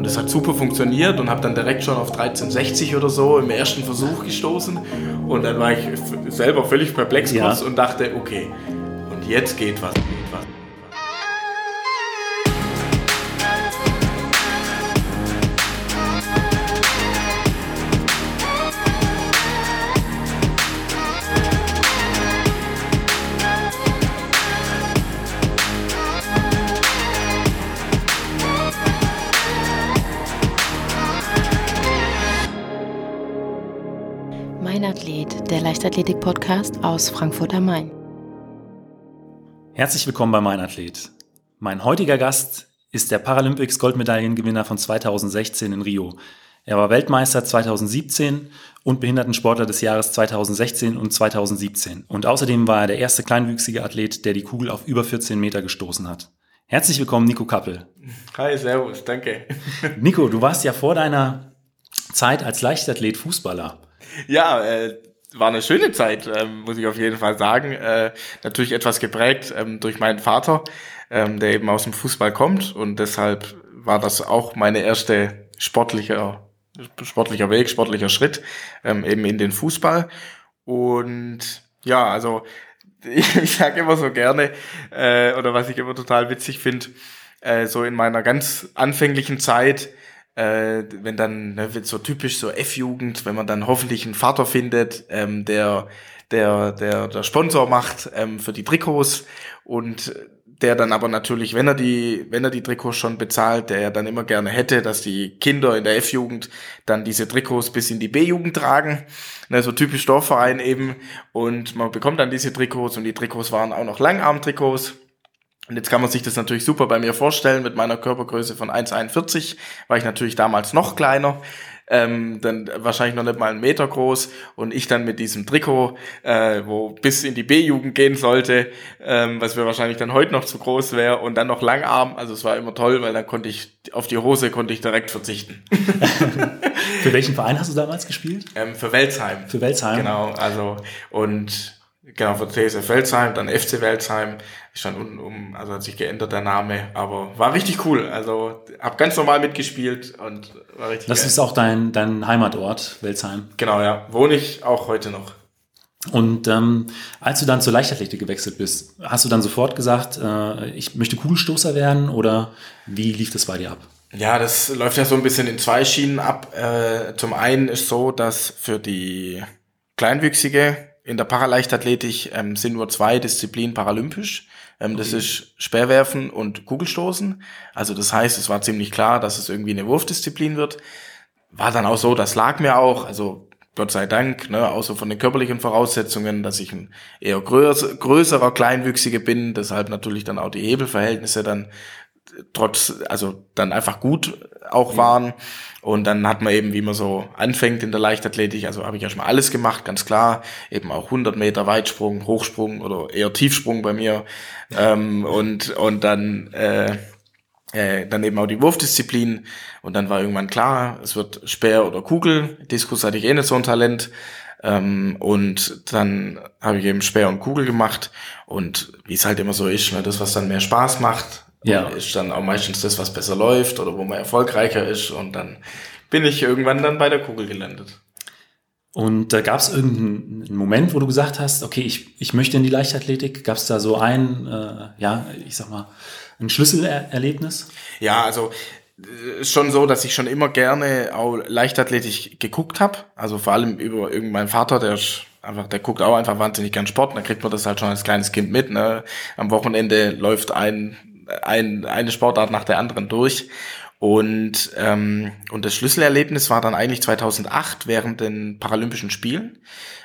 Und das hat super funktioniert und habe dann direkt schon auf 1360 oder so im ersten Versuch gestoßen. Und dann war ich selber völlig perplex Ja. und dachte, okay, und jetzt geht was. Leichtathletik-Podcast aus Frankfurt am Main. Herzlich willkommen bei Mein Athlet. Mein heutiger Gast ist der Paralympics Goldmedaillengewinner von 2016 in Rio. Er war Weltmeister 2017 und Behindertensportler des Jahres 2016 und 2017. Und außerdem war er der erste kleinwüchsige Athlet, der die Kugel auf über 14 Meter gestoßen hat. Herzlich willkommen, Nico Kappel. Hi, servus, danke. Nico, du warst ja vor deiner Zeit als Leichtathlet Fußballer. Ja, äh, war eine schöne Zeit, ähm, muss ich auf jeden Fall sagen. Äh, natürlich etwas geprägt ähm, durch meinen Vater, ähm, der eben aus dem Fußball kommt und deshalb war das auch meine erste sportliche, sportlicher Weg, sportlicher Schritt ähm, eben in den Fußball. Und ja, also ich, ich sage immer so gerne, äh, oder was ich immer total witzig finde, äh, so in meiner ganz anfänglichen Zeit, äh, wenn dann ne, so typisch so F-Jugend, wenn man dann hoffentlich einen Vater findet, ähm, der der der der Sponsor macht ähm, für die Trikots und der dann aber natürlich, wenn er die wenn er die Trikots schon bezahlt, der dann immer gerne hätte, dass die Kinder in der F-Jugend dann diese Trikots bis in die B-Jugend tragen, ne, so typisch Dorfverein eben und man bekommt dann diese Trikots und die Trikots waren auch noch Langarm-Trikots. Und jetzt kann man sich das natürlich super bei mir vorstellen. Mit meiner Körpergröße von 1,41 war ich natürlich damals noch kleiner. Ähm, dann wahrscheinlich noch nicht mal einen Meter groß und ich dann mit diesem Trikot, äh, wo bis in die B-Jugend gehen sollte, ähm, was mir wahrscheinlich dann heute noch zu groß wäre und dann noch Langarm, also es war immer toll, weil dann konnte ich auf die Hose konnte ich direkt verzichten. Für welchen Verein hast du damals gespielt? Ähm, für Welzheim. Für Welsheim? Genau, also und genau für TSF Welzheim, dann FC Welzheim, stand unten um, also hat sich geändert der Name, aber war richtig cool. Also hab ganz normal mitgespielt und war richtig Das geil. ist auch dein, dein Heimatort, Welsheim. genau, ja, wohne ich auch heute noch. Und ähm, als du dann zur Leichtathletik gewechselt bist, hast du dann sofort gesagt, äh, ich möchte Kugelstoßer werden oder wie lief das bei dir ab? Ja, das läuft ja so ein bisschen in zwei Schienen ab. Äh, zum einen ist so, dass für die Kleinwüchsige in der Paraleichtathletik ähm, sind nur zwei Disziplinen paralympisch. Ähm, Das ist Speerwerfen und Kugelstoßen. Also das heißt, es war ziemlich klar, dass es irgendwie eine Wurfdisziplin wird. War dann auch so, das lag mir auch. Also Gott sei Dank, ne, außer von den körperlichen Voraussetzungen, dass ich ein eher größer, größerer Kleinwüchsige bin, deshalb natürlich dann auch die Hebelverhältnisse dann trotz, also dann einfach gut auch waren. Und dann hat man eben, wie man so anfängt in der Leichtathletik, also habe ich ja schon mal alles gemacht, ganz klar. Eben auch 100 Meter Weitsprung, Hochsprung oder eher Tiefsprung bei mir. ähm, und, und dann, äh, äh, dann eben auch die Wurfdisziplin. Und dann war irgendwann klar, es wird Speer oder Kugel. Diskus hatte ich eh nicht so ein Talent. Ähm, und dann habe ich eben Speer und Kugel gemacht. Und wie es halt immer so ist, ne, das, was dann mehr Spaß macht, Ja. ist dann auch meistens das, was besser läuft oder wo man erfolgreicher ist. Und dann bin ich irgendwann dann bei der Kugel gelandet. Und äh, gab es irgendeinen Moment, wo du gesagt hast, okay, ich, ich möchte in die Leichtathletik? Gab es da so ein, äh, ja, ich sag mal, ein Schlüsselerlebnis? Ja, also äh, ist schon so, dass ich schon immer gerne auch Leichtathletik geguckt habe. Also vor allem über irgendeinen Vater, der ist einfach, der guckt auch einfach wahnsinnig gern Sport. Dann kriegt man das halt schon als kleines Kind mit. Ne? Am Wochenende läuft ein, ein eine Sportart nach der anderen durch. Und, ähm, und das Schlüsselerlebnis war dann eigentlich 2008 während den Paralympischen Spielen,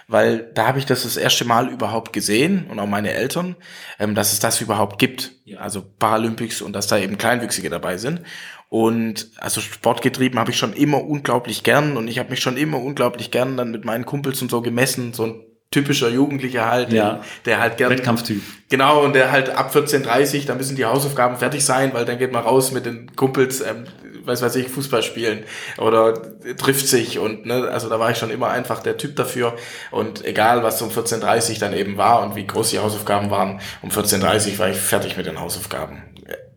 weil da habe ich das das erste Mal überhaupt gesehen und auch meine Eltern, ähm, dass es das überhaupt gibt. Also Paralympics und dass da eben Kleinwüchsige dabei sind. Und also sportgetrieben habe ich schon immer unglaublich gern und ich habe mich schon immer unglaublich gern dann mit meinen Kumpels und so gemessen, so ein typischer Jugendlicher halt, Ja. der halt gern Wettkampftyp. Genau, und der halt ab 14.30 da müssen die Hausaufgaben fertig sein, weil dann geht man raus mit den Kumpels, ähm, weiß weiß ich, Fußball spielen oder trifft sich und ne, also da war ich schon immer einfach der Typ dafür und egal was um 14.30 dann eben war und wie groß die Hausaufgaben waren, um 14.30 war ich fertig mit den Hausaufgaben.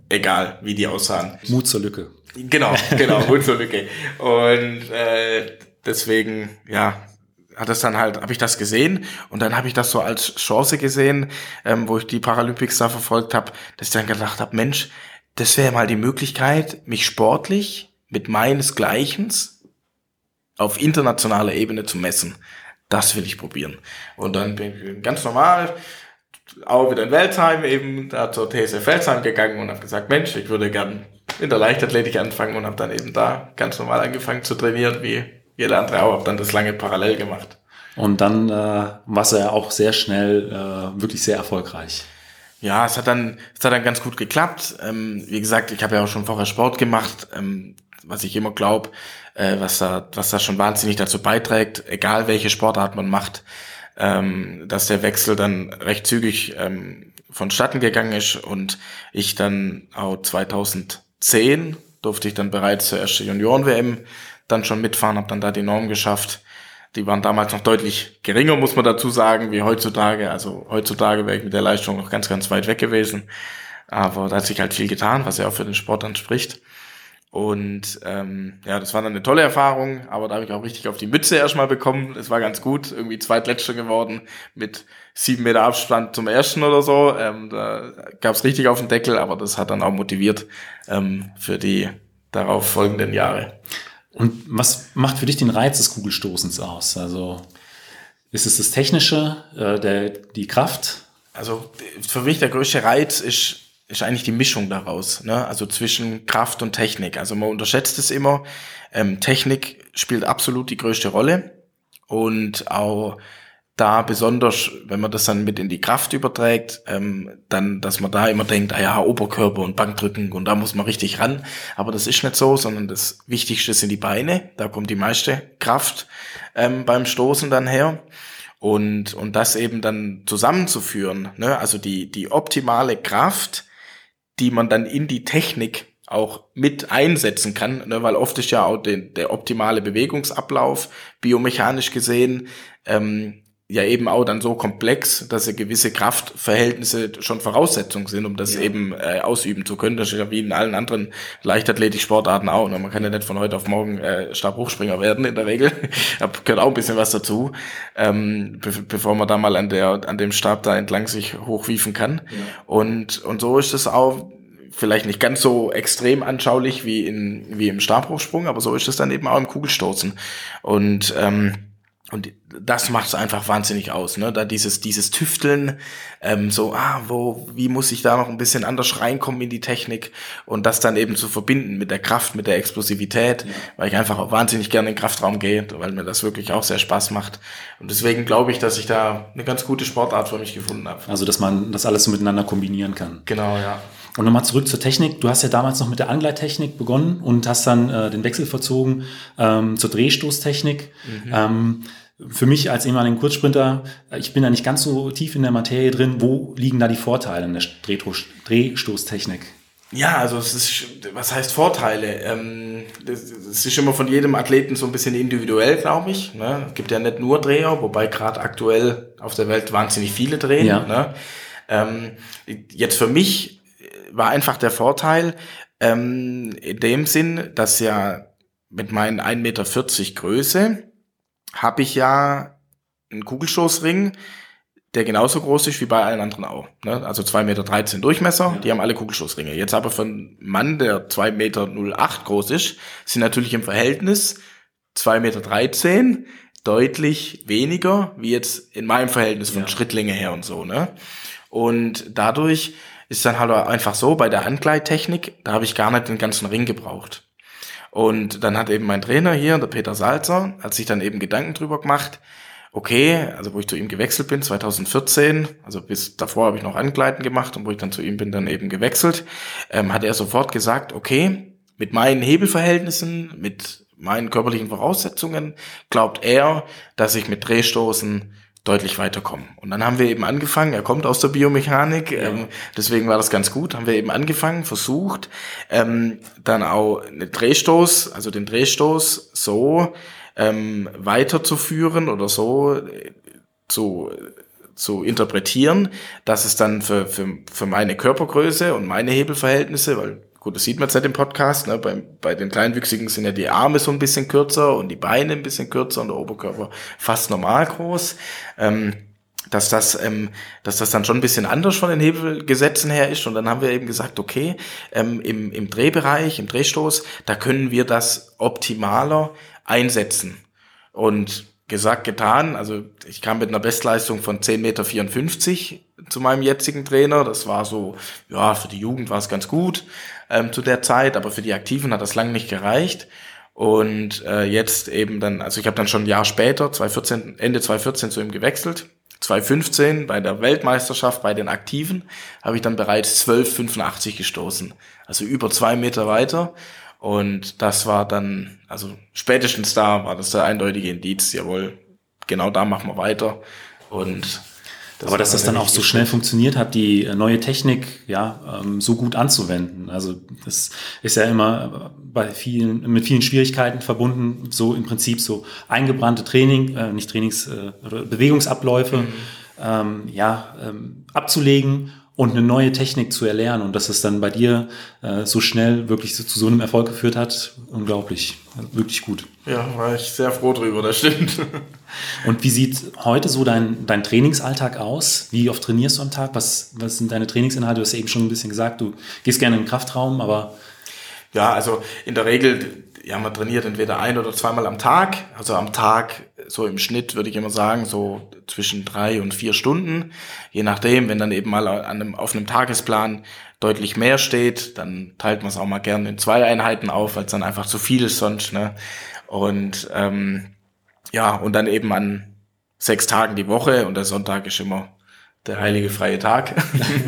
egal wie die aussahen. Mut zur Lücke. Genau, genau, Mut zur Lücke. Und äh, deswegen, ja, hat es dann halt, habe ich das gesehen und dann habe ich das so als Chance gesehen, ähm, wo ich die Paralympics da verfolgt habe, dass ich dann gedacht habe, Mensch, das wäre mal die Möglichkeit, mich sportlich mit meinesgleichen auf internationaler Ebene zu messen. Das will ich probieren. Und dann bin ich ganz normal auch wieder in Weltheim eben da zur TSF Weltheim gegangen und habe gesagt, Mensch, ich würde gern in der Leichtathletik anfangen und habe dann eben da ganz normal angefangen zu trainieren, wie jeder andere auch, habe dann das lange parallel gemacht. Und dann äh, warst du ja auch sehr schnell äh, wirklich sehr erfolgreich. Ja, es hat dann, es hat dann ganz gut geklappt. Ähm, wie gesagt, ich habe ja auch schon vorher Sport gemacht, ähm, was ich immer glaube, äh, was da, was da schon wahnsinnig dazu beiträgt, egal welche Sportart man macht, ähm, dass der Wechsel dann recht zügig ähm, vonstatten gegangen ist und ich dann auch 2010 durfte ich dann bereits zur ersten Junioren-WM dann schon mitfahren, habe dann da die Norm geschafft. Die waren damals noch deutlich geringer, muss man dazu sagen, wie heutzutage. Also heutzutage wäre ich mit der Leistung noch ganz, ganz weit weg gewesen. Aber da hat sich halt viel getan, was ja auch für den Sport dann spricht. Und ähm, ja, das war dann eine tolle Erfahrung, aber da habe ich auch richtig auf die Mütze erstmal bekommen. Es war ganz gut, irgendwie zweitletzter geworden mit sieben Meter Abstand zum ersten oder so. Ähm, da gab es richtig auf den Deckel, aber das hat dann auch motiviert ähm, für die darauf folgenden Jahre. Und was macht für dich den Reiz des Kugelstoßens aus? Also ist es das Technische, äh, der, die Kraft? Also für mich der größte Reiz ist ist eigentlich die Mischung daraus, ne? also zwischen Kraft und Technik. Also man unterschätzt es immer. Ähm, Technik spielt absolut die größte Rolle und auch da besonders, wenn man das dann mit in die Kraft überträgt, ähm, dann, dass man da immer denkt, ah ja, Oberkörper und Bankdrücken und da muss man richtig ran. Aber das ist nicht so, sondern das Wichtigste sind die Beine. Da kommt die meiste Kraft ähm, beim Stoßen dann her. Und, und das eben dann zusammenzuführen, ne? also die, die optimale Kraft die man dann in die Technik auch mit einsetzen kann, ne, weil oft ist ja auch den, der optimale Bewegungsablauf biomechanisch gesehen ähm, ja eben auch dann so komplex, dass er gewisse Kraftverhältnisse schon Voraussetzungen sind, um das ja. eben äh, ausüben zu können. Das ist ja wie in allen anderen Leichtathletik-Sportarten auch. Ne? Man kann ja nicht von heute auf morgen äh, Stabhochspringer werden in der Regel. da gehört auch ein bisschen was dazu, ähm, be bevor man da mal an der an dem Stab da entlang sich hochwiefen kann. Ja. Und und so ist es auch vielleicht nicht ganz so extrem anschaulich wie in wie im Stabhochsprung, aber so ist es dann eben auch im Kugelstoßen. Und ähm, und das macht es einfach wahnsinnig aus, ne? Da dieses, dieses Tüfteln, ähm, so, ah, wo, wie muss ich da noch ein bisschen anders reinkommen in die Technik und das dann eben zu verbinden mit der Kraft, mit der Explosivität, ja. weil ich einfach wahnsinnig gerne in den Kraftraum gehe, weil mir das wirklich auch sehr Spaß macht. Und deswegen glaube ich, dass ich da eine ganz gute Sportart für mich gefunden habe. Also, dass man das alles so miteinander kombinieren kann. Genau, ja. Und nochmal zurück zur Technik. Du hast ja damals noch mit der Angleittechnik begonnen und hast dann äh, den Wechsel verzogen ähm, zur Drehstoßtechnik. Mhm. Ähm, für mich als ehemaligen Kurzsprinter, äh, ich bin da nicht ganz so tief in der Materie drin. Wo liegen da die Vorteile in der Drehstoßtechnik? Ja, also es ist, was heißt Vorteile? Ähm, das, das ist immer von jedem Athleten so ein bisschen individuell, glaube ich. Ne? Es gibt ja nicht nur Dreher, wobei gerade aktuell auf der Welt wahnsinnig viele drehen. Ja. Ne? Ähm, jetzt für mich war einfach der Vorteil ähm, in dem Sinn, dass ja mit meinen 1,40 Meter Größe habe ich ja einen Kugelstoßring, der genauso groß ist wie bei allen anderen auch. Ne? Also 2,13 Meter Durchmesser, ja. die haben alle Kugelstoßringe. Jetzt aber für einen Mann, der 2,08 Meter groß ist, sind natürlich im Verhältnis 2,13 Meter deutlich weniger, wie jetzt in meinem Verhältnis von ja. Schrittlänge her und so. Ne? Und dadurch ist dann halt einfach so, bei der Angleittechnik, da habe ich gar nicht den ganzen Ring gebraucht. Und dann hat eben mein Trainer hier, der Peter Salzer, hat sich dann eben Gedanken drüber gemacht, okay, also wo ich zu ihm gewechselt bin, 2014, also bis davor habe ich noch Angleiten gemacht und wo ich dann zu ihm bin, dann eben gewechselt, ähm, hat er sofort gesagt, okay, mit meinen Hebelverhältnissen, mit meinen körperlichen Voraussetzungen, glaubt er, dass ich mit Drehstoßen deutlich weiterkommen. Und dann haben wir eben angefangen, er kommt aus der Biomechanik, ja. ähm, deswegen war das ganz gut, haben wir eben angefangen, versucht, ähm, dann auch eine Drehstoß, also den Drehstoß so ähm, weiterzuführen oder so äh, zu zu interpretieren, dass es dann für, für, für meine Körpergröße und meine Hebelverhältnisse, weil gut, das sieht man nicht im Podcast, ne, bei, bei den Kleinwüchsigen sind ja die Arme so ein bisschen kürzer und die Beine ein bisschen kürzer und der Oberkörper fast normal groß. Ähm, dass das, ähm, dass das dann schon ein bisschen anders von den Hebelgesetzen her ist. Und dann haben wir eben gesagt, okay, ähm, im, im Drehbereich, im Drehstoß, da können wir das optimaler einsetzen. Und gesagt, getan. Also ich kam mit einer Bestleistung von 10,54 Meter zu meinem jetzigen Trainer. Das war so, ja, für die Jugend war es ganz gut ähm, zu der Zeit, aber für die Aktiven hat das lang nicht gereicht. Und äh, jetzt eben dann, also ich habe dann schon ein Jahr später, 2014, Ende 2014 zu ihm gewechselt 2015 bei der Weltmeisterschaft bei den Aktiven habe ich dann bereits 12,85 gestoßen. Also über zwei Meter weiter. Und das war dann, also spätestens da war das der eindeutige Indiz, jawohl, genau da machen wir weiter. Und das Aber dass das dann auch so schnell funktioniert hat, die neue Technik ja ähm, so gut anzuwenden. Also das ist ja immer bei vielen mit vielen Schwierigkeiten verbunden. So im Prinzip so eingebrannte Training, äh, nicht Trainings, äh, Bewegungsabläufe, mhm. ähm, ja ähm, abzulegen und eine neue Technik zu erlernen und dass es dann bei dir äh, so schnell wirklich so, zu so einem Erfolg geführt hat, unglaublich, also wirklich gut. Ja, war ich sehr froh drüber, das stimmt. Und wie sieht heute so dein, dein Trainingsalltag aus? Wie oft trainierst du am Tag? Was, was sind deine Trainingsinhalte? Du hast eben schon ein bisschen gesagt, du gehst gerne in den Kraftraum, aber... Ja, also in der Regel ja, man trainiert entweder ein oder zweimal am Tag. Also am Tag, so im Schnitt würde ich immer sagen, so zwischen drei und vier Stunden. Je nachdem, wenn dann eben mal an einem, auf einem Tagesplan deutlich mehr steht, dann teilt man es auch mal gerne in zwei Einheiten auf, weil es dann einfach zu viel ist sonst. Ne? Und ähm, ja, und dann eben an sechs Tagen die Woche und der Sonntag ist immer der heilige freie Tag.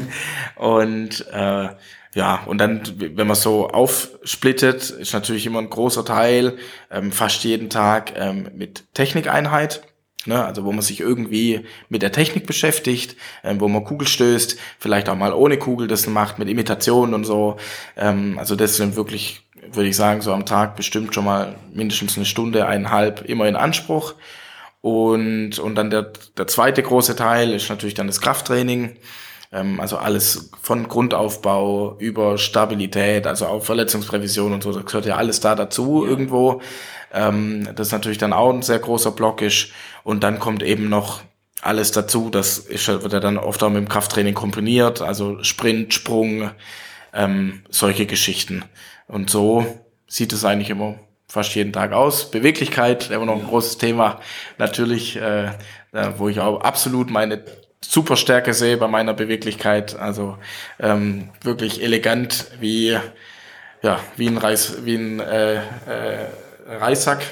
und äh, ja, und dann, wenn man so aufsplittet, ist natürlich immer ein großer Teil, ähm, fast jeden Tag ähm, mit Technikeinheit. Ne, also wo man sich irgendwie mit der Technik beschäftigt, ähm, wo man Kugel stößt, vielleicht auch mal ohne Kugel das macht, mit Imitationen und so. Ähm, also das sind wirklich, würde ich sagen, so am Tag bestimmt schon mal mindestens eine Stunde, eineinhalb immer in Anspruch. Und, und dann der, der zweite große Teil ist natürlich dann das Krafttraining. Ähm, also alles von Grundaufbau über Stabilität, also auch Verletzungsprävision und so, das gehört ja alles da dazu ja. irgendwo. Ähm, das ist natürlich dann auch ein sehr großer Block ist. Und dann kommt eben noch alles dazu, das ist, wird ja dann oft auch mit dem Krafttraining kombiniert, also Sprint, Sprung, ähm, solche Geschichten. Und so sieht es eigentlich immer fast jeden Tag aus. Beweglichkeit, immer noch ein großes Thema, natürlich, äh, wo ich auch absolut meine super Stärke sehe bei meiner Beweglichkeit. Also ähm, wirklich elegant wie ja wie ein Reis wie ein äh, äh, Reissack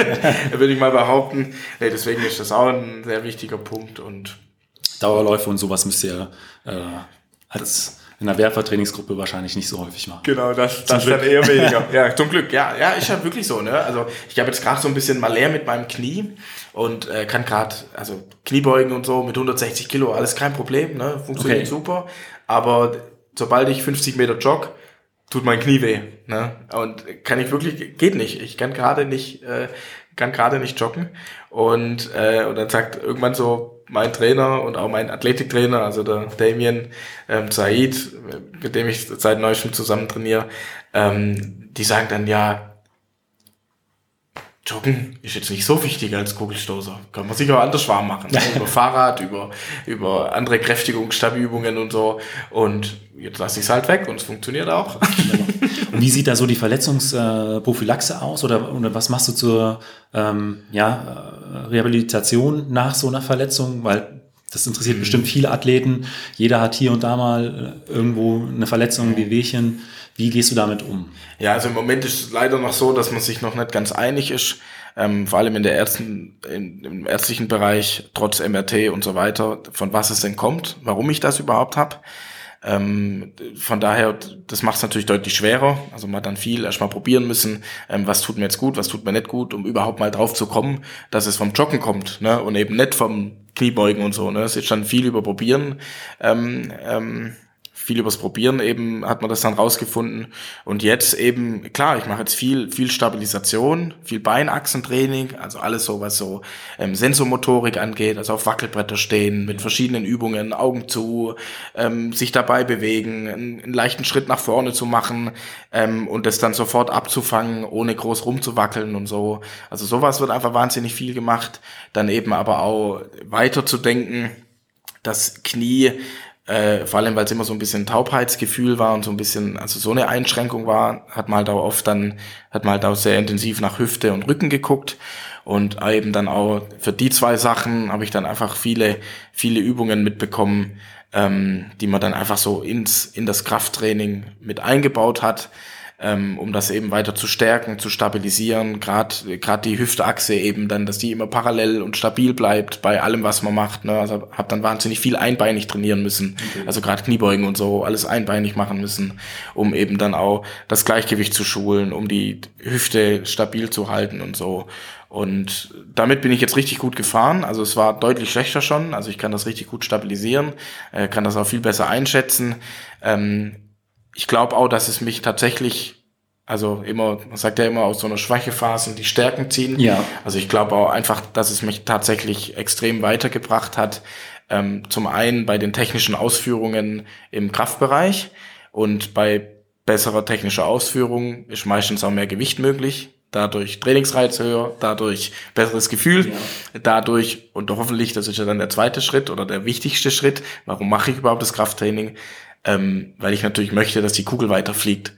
würde ich mal behaupten. Nee, deswegen ist das auch ein sehr wichtiger Punkt und Dauerläufe und sowas müsst ihr äh, als in der Werfertrainingsgruppe wahrscheinlich nicht so häufig machen. Genau, das, das dann eher weniger. ja, zum Glück. Ja, ja, ist ja wirklich so. Ne? Also ich habe jetzt gerade so ein bisschen mal leer mit meinem Knie und äh, kann gerade, also Kniebeugen und so mit 160 Kilo, alles kein Problem, ne? funktioniert okay. super. Aber sobald ich 50 Meter jogge, tut mein Knie weh. Ne? Und kann ich wirklich, geht nicht. Ich kann gerade nicht, äh, kann gerade nicht joggen. Und, äh, und dann sagt irgendwann so mein Trainer und auch mein Athletiktrainer, also der Damien ähm, Said, mit dem ich seit neuestem zusammen trainiere, ähm, die sagen dann, ja, Joggen ist jetzt nicht so wichtig als Kugelstoßer. Kann man sich auch anders warm machen. Ne? über Fahrrad, über, über andere Kräftigungsstabübungen und so. Und jetzt lasse ich es halt weg und es funktioniert auch. Und wie sieht da so die Verletzungsprophylaxe aus? Oder, oder was machst du zur ähm, ja, äh, Rehabilitation nach so einer Verletzung? Weil das interessiert mhm. bestimmt viele Athleten. Jeder hat hier und da mal äh, irgendwo eine Verletzung, wie Wehchen. Wie gehst du damit um? Ja, also im Moment ist es leider noch so, dass man sich noch nicht ganz einig ist, ähm, vor allem in der Ärzten, in, im ärztlichen Bereich, trotz MRT und so weiter, von was es denn kommt, warum ich das überhaupt habe. Ähm, von daher, das macht es natürlich deutlich schwerer. Also man hat dann viel erstmal probieren müssen, ähm, was tut mir jetzt gut, was tut mir nicht gut, um überhaupt mal drauf zu kommen, dass es vom Joggen kommt ne? und eben nicht vom Kniebeugen und so. Ne? Es ist schon viel über Probieren ähm, ähm, viel übers Probieren eben hat man das dann rausgefunden. Und jetzt eben, klar, ich mache jetzt viel, viel Stabilisation, viel Beinachsentraining, also alles so, was so ähm, Sensomotorik angeht, also auf Wackelbretter stehen, mit verschiedenen Übungen, Augen zu, ähm, sich dabei bewegen, einen, einen, leichten Schritt nach vorne zu machen ähm, und das dann sofort abzufangen, ohne groß rumzuwackeln und so. Also sowas wird einfach wahnsinnig viel gemacht. Dann eben aber auch weiter zu denken, das Knie äh, vor allem, weil es immer so ein bisschen Taubheitsgefühl war und so ein bisschen, also so eine Einschränkung war, hat man halt auch oft dann, hat man halt auch sehr intensiv nach Hüfte und Rücken geguckt. Und eben dann auch für die zwei Sachen habe ich dann einfach viele, viele Übungen mitbekommen, ähm, die man dann einfach so ins, in das Krafttraining mit eingebaut hat ähm, um das eben weiter zu stärken, zu stabilisieren. Gerade gerade die Hüftachse eben dann, dass die immer parallel und stabil bleibt bei allem, was man macht. Ne? Also habe dann wahnsinnig viel einbeinig trainieren müssen. Okay. Also gerade Kniebeugen und so, alles einbeinig machen müssen, um eben dann auch das Gleichgewicht zu schulen, um die Hüfte stabil zu halten und so. Und damit bin ich jetzt richtig gut gefahren. Also es war deutlich schlechter schon. Also ich kann das richtig gut stabilisieren, äh, kann das auch viel besser einschätzen. Ähm, ich glaube auch, dass es mich tatsächlich, also immer, man sagt ja immer aus so einer Schwächephase die Stärken ziehen. Ja. Also ich glaube auch einfach, dass es mich tatsächlich extrem weitergebracht hat. Ähm, zum einen bei den technischen Ausführungen im Kraftbereich und bei besserer technischer Ausführung ist meistens auch mehr Gewicht möglich. Dadurch Trainingsreiz höher, dadurch besseres Gefühl, ja. dadurch, und hoffentlich, das ist ja dann der zweite Schritt oder der wichtigste Schritt, warum mache ich überhaupt das Krafttraining? Ähm, weil ich natürlich möchte, dass die Kugel weiterfliegt.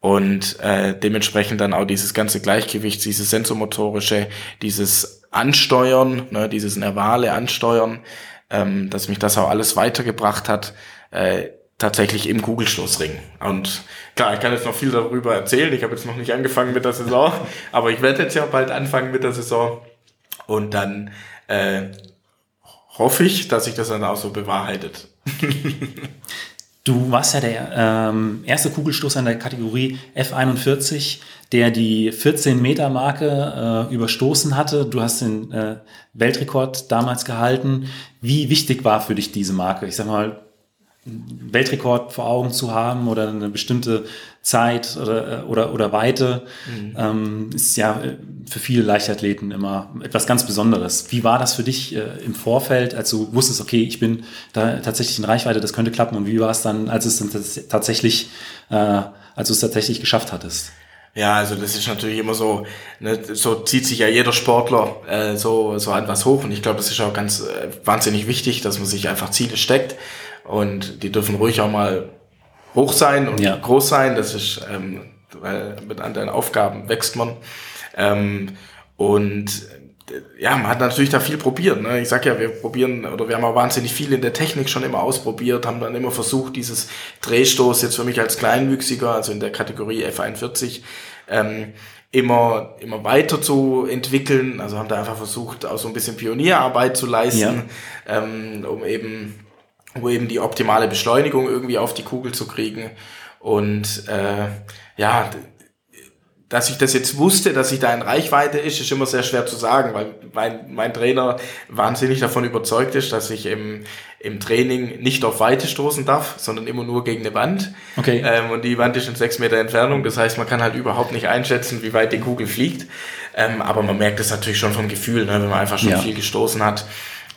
Und äh, dementsprechend dann auch dieses ganze Gleichgewicht, dieses sensomotorische, dieses Ansteuern, ne, dieses nervale Ansteuern, ähm, dass mich das auch alles weitergebracht hat, äh, tatsächlich im Kugelstoßring. Und klar, ich kann jetzt noch viel darüber erzählen. Ich habe jetzt noch nicht angefangen mit der Saison, aber ich werde jetzt ja bald anfangen mit der Saison. Und dann äh, hoffe ich, dass sich das dann auch so bewahrheitet. Du warst ja der ähm, erste Kugelstoßer in der Kategorie F41, der die 14-Meter-Marke äh, überstoßen hatte. Du hast den äh, Weltrekord damals gehalten. Wie wichtig war für dich diese Marke? Ich sag mal, Weltrekord vor Augen zu haben oder eine bestimmte Zeit oder, oder, oder Weite, mhm. ähm, ist ja äh, für viele Leichtathleten immer etwas ganz Besonderes. Wie war das für dich äh, im Vorfeld, als du wusstest, okay, ich bin da tatsächlich in Reichweite, das könnte klappen und wie war es dann, als es dann tatsächlich, äh, als du es tatsächlich geschafft hattest? Ja, also das ist natürlich immer so, ne, so zieht sich ja jeder Sportler äh, so, so an was hoch und ich glaube, das ist auch ganz äh, wahnsinnig wichtig, dass man sich einfach Ziele steckt und die dürfen ruhig auch mal hoch sein und ja. groß sein. Das ist, ähm, weil mit anderen Aufgaben wächst man. Ähm, und ja, man hat natürlich da viel probiert. Ne? Ich sag ja, wir probieren oder wir haben auch wahnsinnig viel in der Technik schon immer ausprobiert, haben dann immer versucht, dieses Drehstoß jetzt für mich als Kleinwüchsiger, also in der Kategorie F41, ähm, immer, immer weiter zu entwickeln. Also haben da einfach versucht, auch so ein bisschen Pionierarbeit zu leisten, ja. ähm, um eben wo eben die optimale Beschleunigung irgendwie auf die Kugel zu kriegen. Und äh, ja, dass ich das jetzt wusste, dass ich da in Reichweite ist, ist immer sehr schwer zu sagen, weil mein, mein Trainer wahnsinnig davon überzeugt ist, dass ich im, im Training nicht auf Weite stoßen darf, sondern immer nur gegen eine Wand. Okay. Ähm, und die Wand ist in sechs Meter Entfernung, das heißt, man kann halt überhaupt nicht einschätzen, wie weit die Kugel fliegt. Ähm, aber man merkt es natürlich schon vom Gefühl, ne, wenn man einfach schon ja. viel gestoßen hat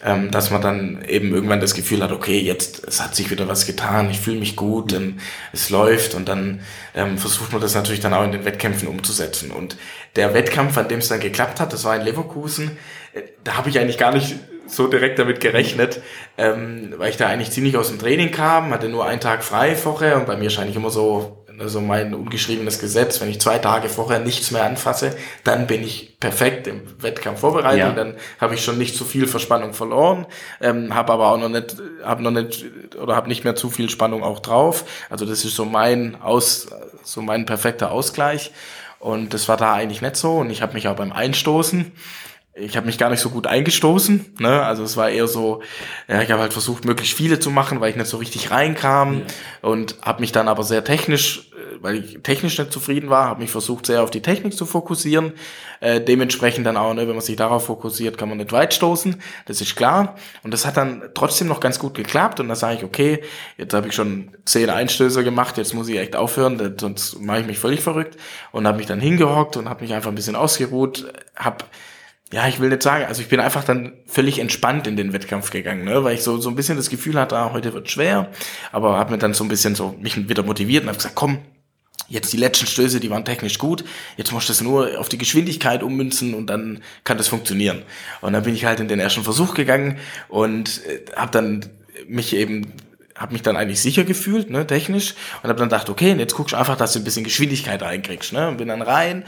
ähm, dass man dann eben irgendwann das Gefühl hat, okay, jetzt es hat sich wieder was getan, ich fühle mich gut, ähm, es läuft und dann ähm, versucht man das natürlich dann auch in den Wettkämpfen umzusetzen. Und der Wettkampf, an dem es dann geklappt hat, das war in Leverkusen, äh, da habe ich eigentlich gar nicht so direkt damit gerechnet, ähm, weil ich da eigentlich ziemlich aus dem Training kam, hatte nur einen Tag frei vorher und bei mir scheine ich immer so also mein ungeschriebenes Gesetz, wenn ich zwei Tage vorher nichts mehr anfasse, dann bin ich perfekt im Wettkampf vorbereitet, ja. dann habe ich schon nicht zu viel Verspannung verloren, ähm, habe aber auch noch nicht, habe noch nicht oder habe nicht mehr zu viel Spannung auch drauf. Also das ist so mein aus, so mein perfekter Ausgleich und das war da eigentlich nicht so und ich habe mich auch beim Einstoßen ich habe mich gar nicht so gut eingestoßen. Ne? Also es war eher so, ja, ich habe halt versucht, möglichst viele zu machen, weil ich nicht so richtig reinkam ja. und habe mich dann aber sehr technisch weil ich technisch nicht zufrieden war, habe mich versucht sehr auf die Technik zu fokussieren. Äh, dementsprechend dann auch, ne, wenn man sich darauf fokussiert, kann man nicht weit stoßen, das ist klar. Und das hat dann trotzdem noch ganz gut geklappt und da sage ich, okay, jetzt habe ich schon zehn Einstöße gemacht, jetzt muss ich echt aufhören, sonst mache ich mich völlig verrückt und habe mich dann hingehockt und habe mich einfach ein bisschen ausgeruht, habe ja, ich will nicht sagen, also ich bin einfach dann völlig entspannt in den Wettkampf gegangen, ne? weil ich so, so ein bisschen das Gefühl hatte, ah, heute wird schwer, aber habe mir dann so ein bisschen so mich wieder motiviert und habe gesagt, komm, jetzt die letzten Stöße, die waren technisch gut, jetzt musst du es nur auf die Geschwindigkeit ummünzen und dann kann das funktionieren. Und dann bin ich halt in den ersten Versuch gegangen und äh, habe dann mich eben habe mich dann eigentlich sicher gefühlt, ne, technisch, und habe dann gedacht, okay, jetzt guckst du einfach, dass du ein bisschen Geschwindigkeit reinkriegst, ne, und bin dann rein,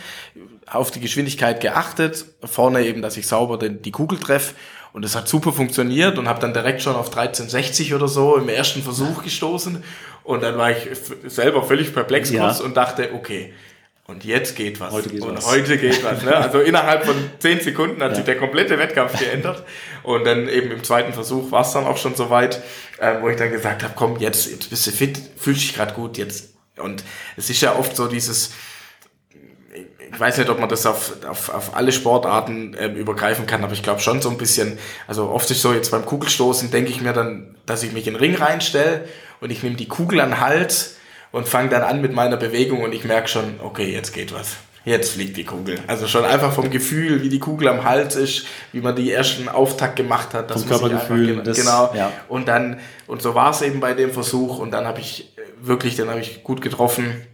auf die Geschwindigkeit geachtet, vorne eben, dass ich sauber den, die Kugel treffe, und es hat super funktioniert und habe dann direkt schon auf 1360 oder so im ersten Versuch gestoßen, und dann war ich selber völlig perplex ja. und dachte, okay, und jetzt geht was. Heute geht und was. heute geht was. Ne? Also innerhalb von zehn Sekunden hat ja. sich der komplette Wettkampf geändert. Und dann eben im zweiten Versuch war es dann auch schon soweit, äh, wo ich dann gesagt habe, komm, jetzt, jetzt bist du fit, fühlst dich gerade gut, jetzt. Und es ist ja oft so dieses, ich weiß nicht, ob man das auf, auf, auf alle Sportarten äh, übergreifen kann, aber ich glaube schon so ein bisschen, also oft ist so jetzt beim Kugelstoßen, denke ich mir dann, dass ich mich in den Ring reinstelle und ich nehme die Kugel an den Hals und fange dann an mit meiner Bewegung und ich merke schon, okay, jetzt geht was. Jetzt fliegt die Kugel. Also schon einfach vom Gefühl, wie die Kugel am Hals ist, wie man die ersten Auftakt gemacht hat. Das Körpergefühl. Einfach, genau. Ja. Und dann, und so war es eben bei dem Versuch und dann habe ich wirklich, dann habe ich gut getroffen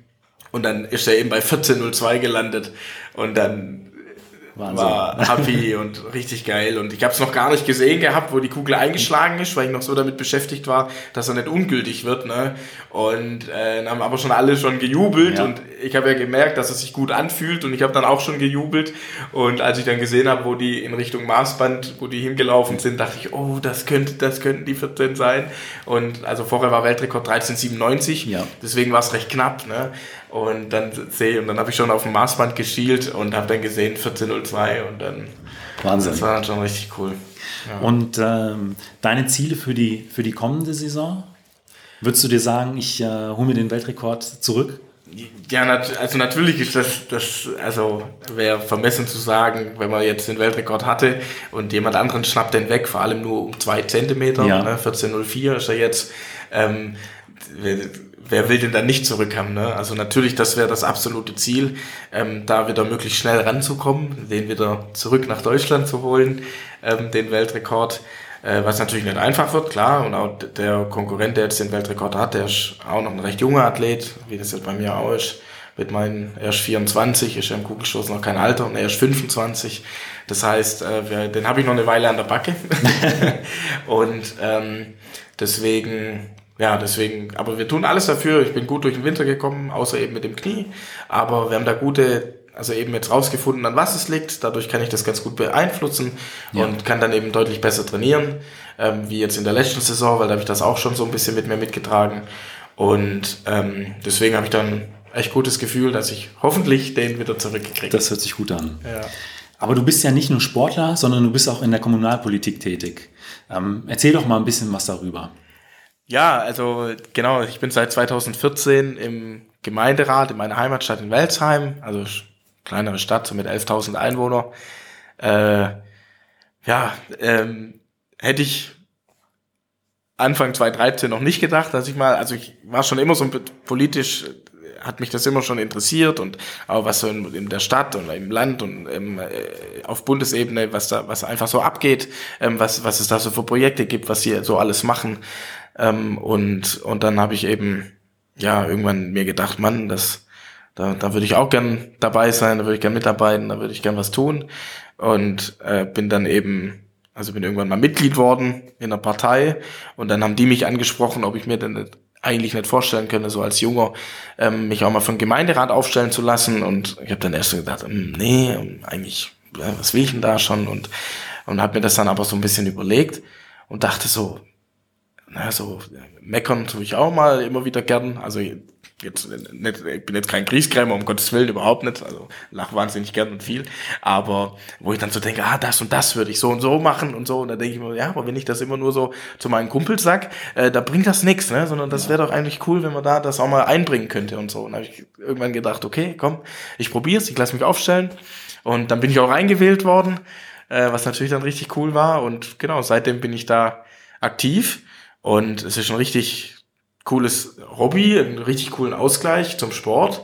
und dann ist er eben bei 14.02 gelandet und dann Wahnsinn. war happy und richtig geil. Und ich habe es noch gar nicht gesehen gehabt, wo die Kugel eingeschlagen ist, weil ich noch so damit beschäftigt war, dass er nicht ungültig wird. Ne? Und äh, haben aber schon alle schon gejubelt ja. und ich habe ja gemerkt, dass es sich gut anfühlt und ich habe dann auch schon gejubelt. Und als ich dann gesehen habe, wo die in Richtung Maßband, wo die hingelaufen sind, dachte ich, oh, das könnte, das könnten die 14 sein. Und also vorher war Weltrekord 1397, ja. deswegen war es recht knapp. Ne? Und dann sehe und dann habe ich schon auf dem Maßband geschielt und habe dann gesehen 14.02 und dann Wahnsinn. Das war dann schon richtig cool. Ja. Und ähm, deine Ziele für die, für die kommende Saison? Würdest du dir sagen, ich äh, hole mir den Weltrekord zurück? Ja, nat also natürlich ist das, das also wäre vermessen zu sagen, wenn man jetzt den Weltrekord hatte und jemand anderen schnappt den weg, vor allem nur um zwei Zentimeter, ja. ne, 14,04 ist er jetzt. Ähm, wer will denn dann nicht zurückkommen? Ne? Also natürlich, das wäre das absolute Ziel, ähm, da wieder möglichst schnell ranzukommen, den wieder zurück nach Deutschland zu holen, ähm, den Weltrekord. Äh, was natürlich nicht einfach wird, klar. Und auch der Konkurrent, der jetzt den Weltrekord hat, der ist auch noch ein recht junger Athlet, wie das jetzt bei mir auch ist. Mit meinen, er ist 24, ist ja im Kugelstoß noch kein Alter und er ist 25. Das heißt, äh, wir, den habe ich noch eine Weile an der Backe. und ähm, deswegen ja, deswegen, aber wir tun alles dafür. Ich bin gut durch den Winter gekommen, außer eben mit dem Knie. Aber wir haben da gute, also eben jetzt rausgefunden, an was es liegt. Dadurch kann ich das ganz gut beeinflussen ja. und kann dann eben deutlich besser trainieren, ähm, wie jetzt in der letzten Saison, weil da habe ich das auch schon so ein bisschen mit mir mitgetragen. Und ähm, deswegen habe ich dann echt gutes Gefühl, dass ich hoffentlich den wieder zurückgekriegt Das hört sich gut an. Ja. Aber du bist ja nicht nur Sportler, sondern du bist auch in der Kommunalpolitik tätig. Ähm, erzähl doch mal ein bisschen was darüber. Ja, also genau, ich bin seit 2014 im Gemeinderat in meiner Heimatstadt in Welsheim, also kleinere Stadt so mit 11.000 Einwohnern. Äh, ja, ähm, hätte ich Anfang 2013 noch nicht gedacht, dass ich mal, also ich war schon immer so politisch, hat mich das immer schon interessiert und auch was so in, in der Stadt und im Land und ähm, äh, auf Bundesebene, was da, was einfach so abgeht, ähm, was, was es da so für Projekte gibt, was sie so alles machen. Ähm, und, und dann habe ich eben, ja, irgendwann mir gedacht, Mann, das, da, da würde ich auch gern dabei sein, da würde ich gern mitarbeiten, da würde ich gern was tun. Und äh, bin dann eben, also bin irgendwann mal Mitglied worden in einer Partei und dann haben die mich angesprochen, ob ich mir denn nicht, eigentlich nicht vorstellen könnte, so als Junger, ähm, mich auch mal von Gemeinderat aufstellen zu lassen. Und ich habe dann erst so gedacht, hm, nee, eigentlich, was will ich denn da schon? Und, und habe mir das dann aber so ein bisschen überlegt und dachte so, na, so meckern tue ich auch mal immer wieder gern. Also jetzt nicht, ich bin jetzt kein Kriegskrämer, um Gottes Willen, überhaupt nicht, also lach wahnsinnig gern und viel, aber wo ich dann so denke, ah, das und das würde ich so und so machen und so, und dann denke ich mir, ja, aber wenn ich das immer nur so zu meinen Kumpels sag, äh, da bringt das nichts, ne, sondern das wäre doch eigentlich cool, wenn man da das auch mal einbringen könnte und so, und habe ich irgendwann gedacht, okay, komm, ich probier's, ich lasse mich aufstellen, und dann bin ich auch eingewählt worden, äh, was natürlich dann richtig cool war, und genau, seitdem bin ich da aktiv, und es ist schon richtig cooles Hobby, einen richtig coolen Ausgleich zum Sport.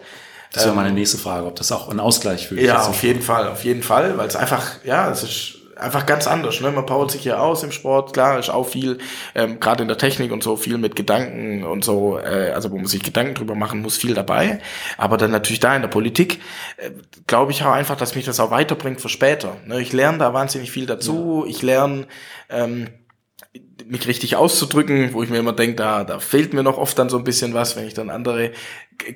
Das wäre meine nächste Frage, ob das auch ein Ausgleich für dich Ja, auf jeden Fall, auf jeden Fall, weil es einfach, ja, es ist einfach ganz anders. Ne? Man powert sich hier aus im Sport, klar, ist auch viel, ähm, gerade in der Technik und so, viel mit Gedanken und so, äh, also wo man sich Gedanken drüber machen muss, viel dabei. Aber dann natürlich da in der Politik, äh, glaube ich auch einfach, dass mich das auch weiterbringt für später. Ne? Ich lerne da wahnsinnig viel dazu. Ja. Ich lerne, ähm, mich richtig auszudrücken, wo ich mir immer denke, da, da fehlt mir noch oft dann so ein bisschen was, wenn ich dann andere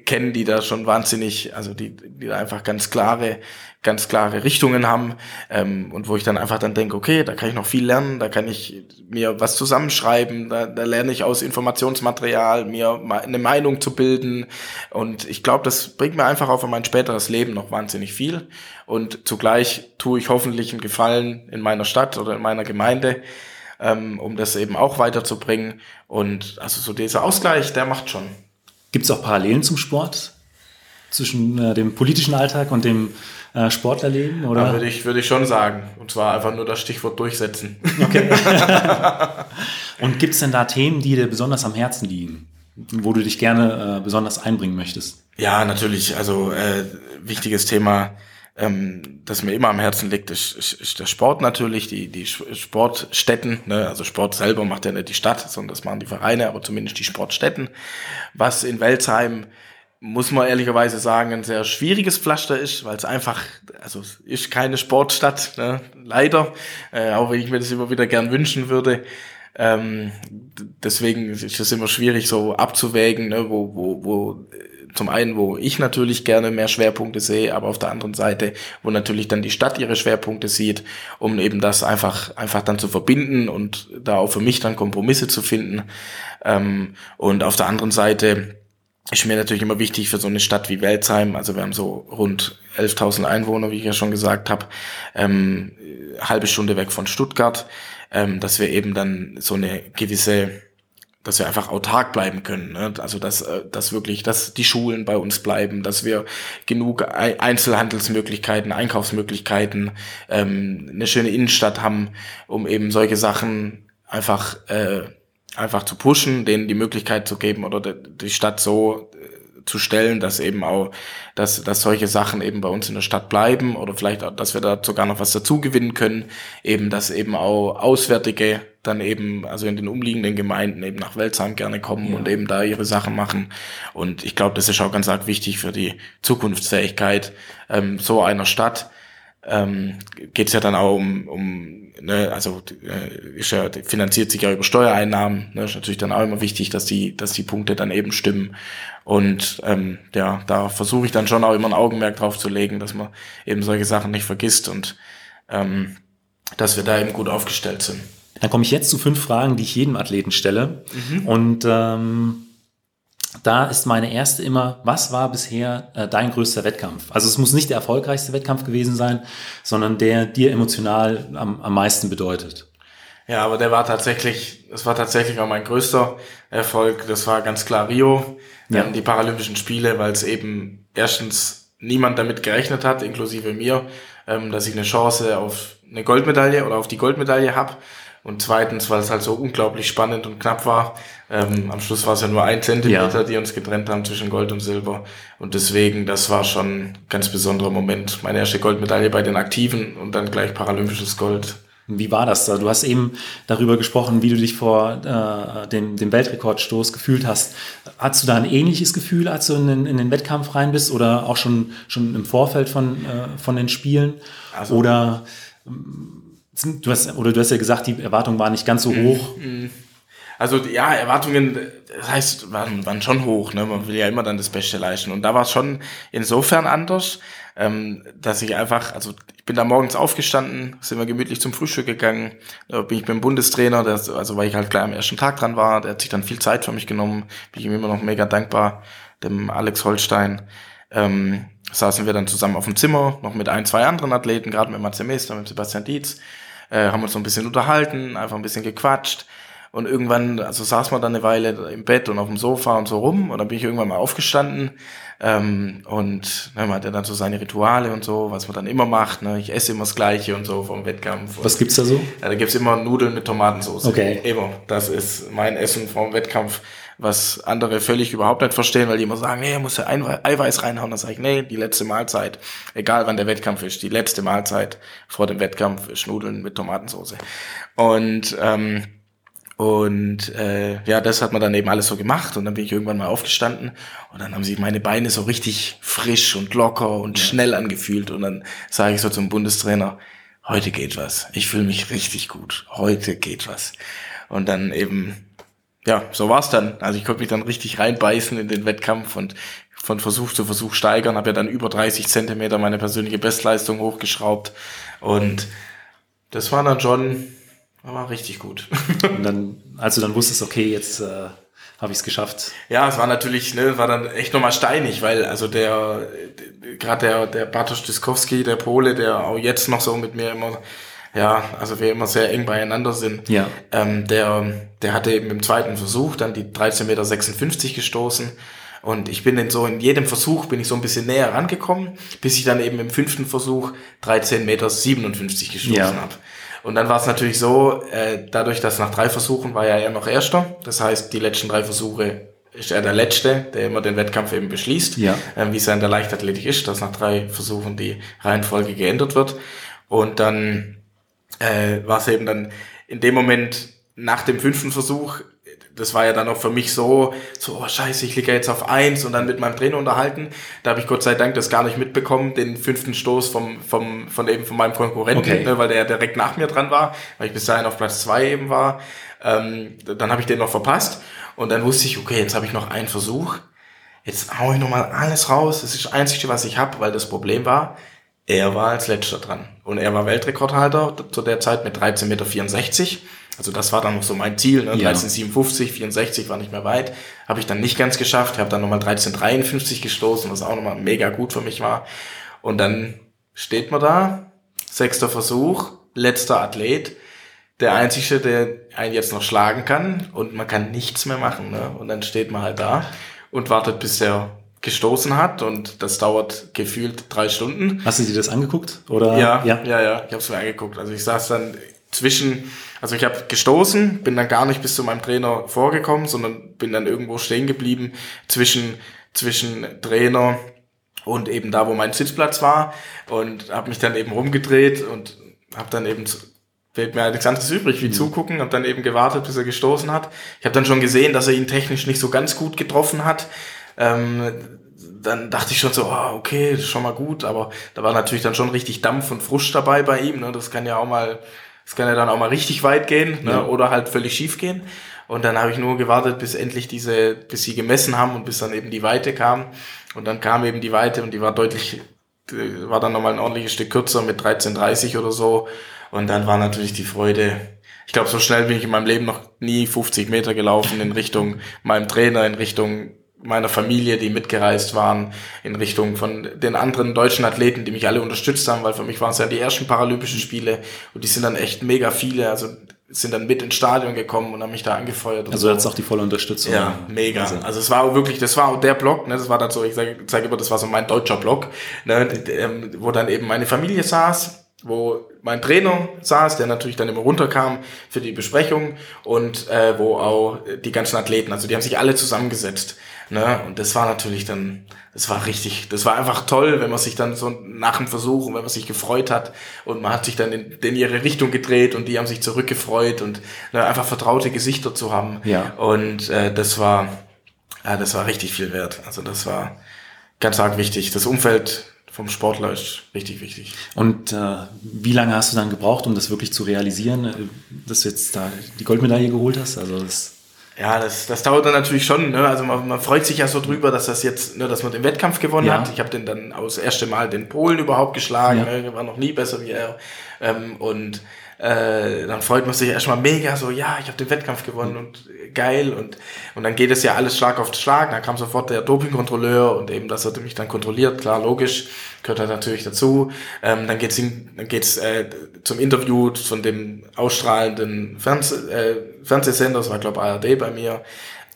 kenne, die da schon wahnsinnig, also die, die da einfach ganz klare, ganz klare Richtungen haben ähm, und wo ich dann einfach dann denke, okay, da kann ich noch viel lernen, da kann ich mir was zusammenschreiben, da, da lerne ich aus Informationsmaterial, mir eine Meinung zu bilden. Und ich glaube, das bringt mir einfach auch für mein späteres Leben noch wahnsinnig viel. Und zugleich tue ich hoffentlich einen Gefallen in meiner Stadt oder in meiner Gemeinde, ähm, um das eben auch weiterzubringen. Und also so dieser Ausgleich, der macht schon. Gibt es auch Parallelen zum Sport? Zwischen äh, dem politischen Alltag und dem äh, Sportlerleben? Oder? Ja, würde ich, würde ich schon sagen. Und zwar einfach nur das Stichwort durchsetzen. Okay. und gibt es denn da Themen, die dir besonders am Herzen liegen? wo du dich gerne äh, besonders einbringen möchtest? Ja, natürlich. Also äh, wichtiges Thema ähm, das mir immer am Herzen liegt, ist, ist, ist der Sport natürlich, die, die Sportstätten. Ne? Also Sport selber macht ja nicht die Stadt, sondern das machen die Vereine, aber zumindest die Sportstätten. Was in Welzheim muss man ehrlicherweise sagen, ein sehr schwieriges Pflaster ist, weil es einfach, also es ist keine Sportstadt, ne? leider, äh, auch wenn ich mir das immer wieder gern wünschen würde. Ähm, deswegen ist es immer schwierig so abzuwägen, ne? wo, wo, wo zum einen, wo ich natürlich gerne mehr Schwerpunkte sehe, aber auf der anderen Seite, wo natürlich dann die Stadt ihre Schwerpunkte sieht, um eben das einfach, einfach dann zu verbinden und da auch für mich dann Kompromisse zu finden. Ähm, und auf der anderen Seite ist mir natürlich immer wichtig für so eine Stadt wie Welzheim, also wir haben so rund 11.000 Einwohner, wie ich ja schon gesagt habe, ähm, halbe Stunde weg von Stuttgart, ähm, dass wir eben dann so eine gewisse dass wir einfach autark bleiben können. Ne? Also dass, äh, dass wirklich, dass die Schulen bei uns bleiben, dass wir genug Einzelhandelsmöglichkeiten, Einkaufsmöglichkeiten, ähm, eine schöne Innenstadt haben, um eben solche Sachen einfach äh, einfach zu pushen, denen die Möglichkeit zu geben oder die Stadt so äh, zu stellen, dass eben auch, dass, dass solche Sachen eben bei uns in der Stadt bleiben oder vielleicht, auch, dass wir da sogar noch was dazu gewinnen können, eben, dass eben auch Auswärtige dann eben, also in den umliegenden Gemeinden eben nach Welzheim gerne kommen ja. und eben da ihre Sachen machen. Und ich glaube, das ist auch ganz arg wichtig für die Zukunftsfähigkeit ähm, so einer Stadt. Ähm, geht es ja dann auch um, um ne, also äh, ist ja, finanziert sich ja über Steuereinnahmen. Ne, ist natürlich dann auch immer wichtig, dass die, dass die Punkte dann eben stimmen. Und ähm, ja, da versuche ich dann schon auch immer ein Augenmerk drauf zu legen, dass man eben solche Sachen nicht vergisst und ähm, dass wir da eben gut aufgestellt sind. Dann komme ich jetzt zu fünf Fragen, die ich jedem Athleten stelle. Mhm. Und ähm, da ist meine erste immer, was war bisher äh, dein größter Wettkampf? Also es muss nicht der erfolgreichste Wettkampf gewesen sein, sondern der dir emotional am, am meisten bedeutet. Ja, aber der war tatsächlich, das war tatsächlich auch mein größter Erfolg. Das war ganz klar Rio, ja. die Paralympischen Spiele, weil es eben erstens niemand damit gerechnet hat, inklusive mir, ähm, dass ich eine Chance auf eine Goldmedaille oder auf die Goldmedaille habe. Und zweitens, weil es halt so unglaublich spannend und knapp war. Ähm, am Schluss war es ja nur ein Zentimeter, ja. die uns getrennt haben zwischen Gold und Silber. Und deswegen, das war schon ein ganz besonderer Moment. Meine erste Goldmedaille bei den Aktiven und dann gleich paralympisches Gold. Wie war das? Du hast eben darüber gesprochen, wie du dich vor äh, dem, dem Weltrekordstoß gefühlt hast. Hattest du da ein ähnliches Gefühl, als du in den, in den Wettkampf rein bist oder auch schon, schon im Vorfeld von, äh, von den Spielen? Also, oder Du hast, oder du hast ja gesagt, die Erwartungen waren nicht ganz so mhm. hoch. Also ja, Erwartungen, das heißt, waren, waren schon hoch. Ne? Man will ja immer dann das Beste leisten. Und da war es schon insofern anders, ähm, dass ich einfach, also ich bin da morgens aufgestanden, sind wir gemütlich zum Frühstück gegangen, da bin ich beim Bundestrainer, der, also weil ich halt gleich am ersten Tag dran war, der hat sich dann viel Zeit für mich genommen, bin ich ihm immer noch mega dankbar dem Alex Holstein, ähm, saßen wir dann zusammen auf dem Zimmer, noch mit ein, zwei anderen Athleten, gerade mit Matze Meester, mit Sebastian Dietz, äh, haben uns so ein bisschen unterhalten, einfach ein bisschen gequatscht. Und irgendwann, also saß man dann eine Weile im Bett und auf dem Sofa und so rum. Und dann bin ich irgendwann mal aufgestanden. Ähm, und ne, man hat ja dann so seine Rituale und so, was man dann immer macht. Ne? Ich esse immer das Gleiche und so vom Wettkampf. Was gibt's da so? Ja, da gibt's immer Nudeln mit Tomatensauce. Okay. Immer. Das ist mein Essen vom Wettkampf, was andere völlig überhaupt nicht verstehen, weil die immer sagen, nee, muss ja Eiweiß reinhauen. Dann sage ich, nee, die letzte Mahlzeit, egal wann der Wettkampf ist, die letzte Mahlzeit vor dem Wettkampf ist Nudeln mit Tomatensauce. Und ähm, und äh, ja, das hat man dann eben alles so gemacht und dann bin ich irgendwann mal aufgestanden und dann haben sich meine Beine so richtig frisch und locker und schnell angefühlt und dann sage ich so zum Bundestrainer, heute geht was. Ich fühle mich richtig gut. Heute geht was. Und dann eben, ja, so war's dann. Also ich konnte mich dann richtig reinbeißen in den Wettkampf und von Versuch zu Versuch steigern, habe ja dann über 30 Zentimeter meine persönliche Bestleistung hochgeschraubt und das war dann schon war richtig gut. Und dann, als du dann wusstest, okay, jetzt äh, habe ich es geschafft. Ja, es war natürlich, ne, war dann echt nochmal steinig, weil also der, gerade der, der Bartosz Dyskowski, der Pole, der auch jetzt noch so mit mir immer, ja, also wir immer sehr eng beieinander sind, Ja. ähm, der, der hatte eben im zweiten Versuch dann die 13,56 Meter gestoßen. Und ich bin in so in jedem Versuch bin ich so ein bisschen näher rangekommen, bis ich dann eben im fünften Versuch 13,57 Meter gestoßen Ja. habe. Und dann war es natürlich so, äh, dadurch, dass nach drei Versuchen war ja er noch Erster. Das heißt, die letzten drei Versuche ist er der Letzte, der immer den Wettkampf eben beschließt. Ja. Ähm, wie es ja in der Leichtathletik ist, dass nach drei Versuchen die Reihenfolge geändert wird. Und dann äh, war es eben dann in dem Moment nach dem fünften Versuch, das war ja dann auch für mich so, so, oh scheiße, ich liege jetzt auf eins und dann mit meinem Trainer unterhalten. Da habe ich Gott sei Dank das gar nicht mitbekommen, den fünften Stoß vom, vom, von eben von meinem Konkurrenten, Okay. ne, weil der direkt nach mir dran war, weil ich bis dahin auf Platz zwei eben war. Ähm, dann habe ich den noch verpasst und dann wusste ich, okay, jetzt habe ich noch einen Versuch. Jetzt hau ich nochmal alles raus. Das ist das Einzige, was ich habe, weil das Problem war, er war als letzter dran. Und er war Weltrekordhalter zu der Zeit mit 13,64 Meter. Also das war dann noch so mein Ziel. Ne? Ja. 13,57, 64 war nicht mehr weit. Habe ich dann nicht ganz geschafft. Habe dann nochmal 13,53 gestoßen, was auch nochmal mega gut für mich war. Und dann steht man da, sechster Versuch, letzter Athlet. Der Einzige, der einen jetzt noch schlagen kann und man kann nichts mehr machen. Ne? Und dann steht man halt da und wartet, bis er gestoßen hat und das dauert gefühlt drei Stunden. Hast du dir das angeguckt? Oder? Ja, ja, ja. ja, ich habe es mir angeguckt. Also ich saß dann zwischen, also ich habe gestoßen, bin dann gar nicht bis zu meinem Trainer vorgekommen, sondern bin dann irgendwo stehen geblieben zwischen zwischen Trainer und eben da, wo mein Sitzplatz war und habe mich dann eben rumgedreht und habe dann eben fehlt mir halt nichts anderes übrig wie zugucken, habe dann eben gewartet, bis er gestoßen hat. Ich habe dann schon gesehen, dass er ihn technisch nicht so ganz gut getroffen hat. Ähm, dann dachte ich schon so, ah, okay, schon mal gut, aber da war natürlich dann schon richtig Dampf und Frust dabei bei ihm. Ne? Das kann ja auch mal, das kann ja dann auch mal richtig weit gehen ne? Ja. oder halt völlig schief gehen. Und dann habe ich nur gewartet, bis endlich diese, bis sie gemessen haben und bis dann eben die Weite kam. Und dann kam eben die Weite und die war deutlich, äh, war dann nochmal ein ordentliches Stück kürzer mit 13,30 oder so. Und dann war natürlich die Freude. Ich glaube, so schnell bin ich in meinem Leben noch nie 50 Meter gelaufen in Richtung meinem Trainer, in Richtung meiner Familie, die mitgereist waren, in Richtung von den anderen deutschen Athleten, die mich alle unterstützt haben, weil für mich waren es ja die ersten Paralympischen Spiele und die sind dann echt mega viele, also sind dann mit ins Stadion gekommen und haben mich da angefeuert. Also so. hattest auch die volle Unterstützung. Ja, mega. Also, Also, es war auch wirklich, das war auch der Blog, ne, das war dann so, ich sage sag immer, das war so mein deutscher Blog, ne, ähm, wo dann eben meine Familie saß, wo mein Trainer saß, der natürlich dann immer runterkam für die Besprechung und äh, wo auch die ganzen Athleten, also die haben sich alle zusammengesetzt. Ne? Und das war natürlich dann, das war richtig, das war einfach toll, wenn man sich dann so nach dem Versuch und wenn man sich gefreut hat und man hat sich dann in, in ihre Richtung gedreht und die haben sich zurückgefreut und ne, einfach vertraute Gesichter zu haben. Ja. Und äh, das war, ja, das war richtig viel wert. Also das war ganz arg wichtig. Das Umfeld vom Sportler ist richtig wichtig. Und äh, wie lange hast du dann gebraucht, um das wirklich zu realisieren, äh, dass du jetzt da die Goldmedaille geholt hast? Also das, Ja, das, das dauert dann natürlich schon. Ne? Also man, man freut sich ja so drüber, dass das jetzt, ne, dass man den Wettkampf gewonnen Ja. hat. Ich habe den dann aus das erste Mal den Polen überhaupt geschlagen. Ja. Ne? War noch nie besser wie er. Ähm, und äh, dann freut man sich erstmal mega so, ja, ich habe den Wettkampf gewonnen und geil und und dann geht es ja alles Schlag auf Schlag. Dann kam sofort der Dopingkontrolleur und eben, dass er mich dann kontrolliert, klar, logisch, gehört halt natürlich dazu. Ähm, dann geht's hin, dann geht's äh, zum Interview von dem ausstrahlenden Fernseh, äh, Fernsehsender, das war glaube ARD bei mir.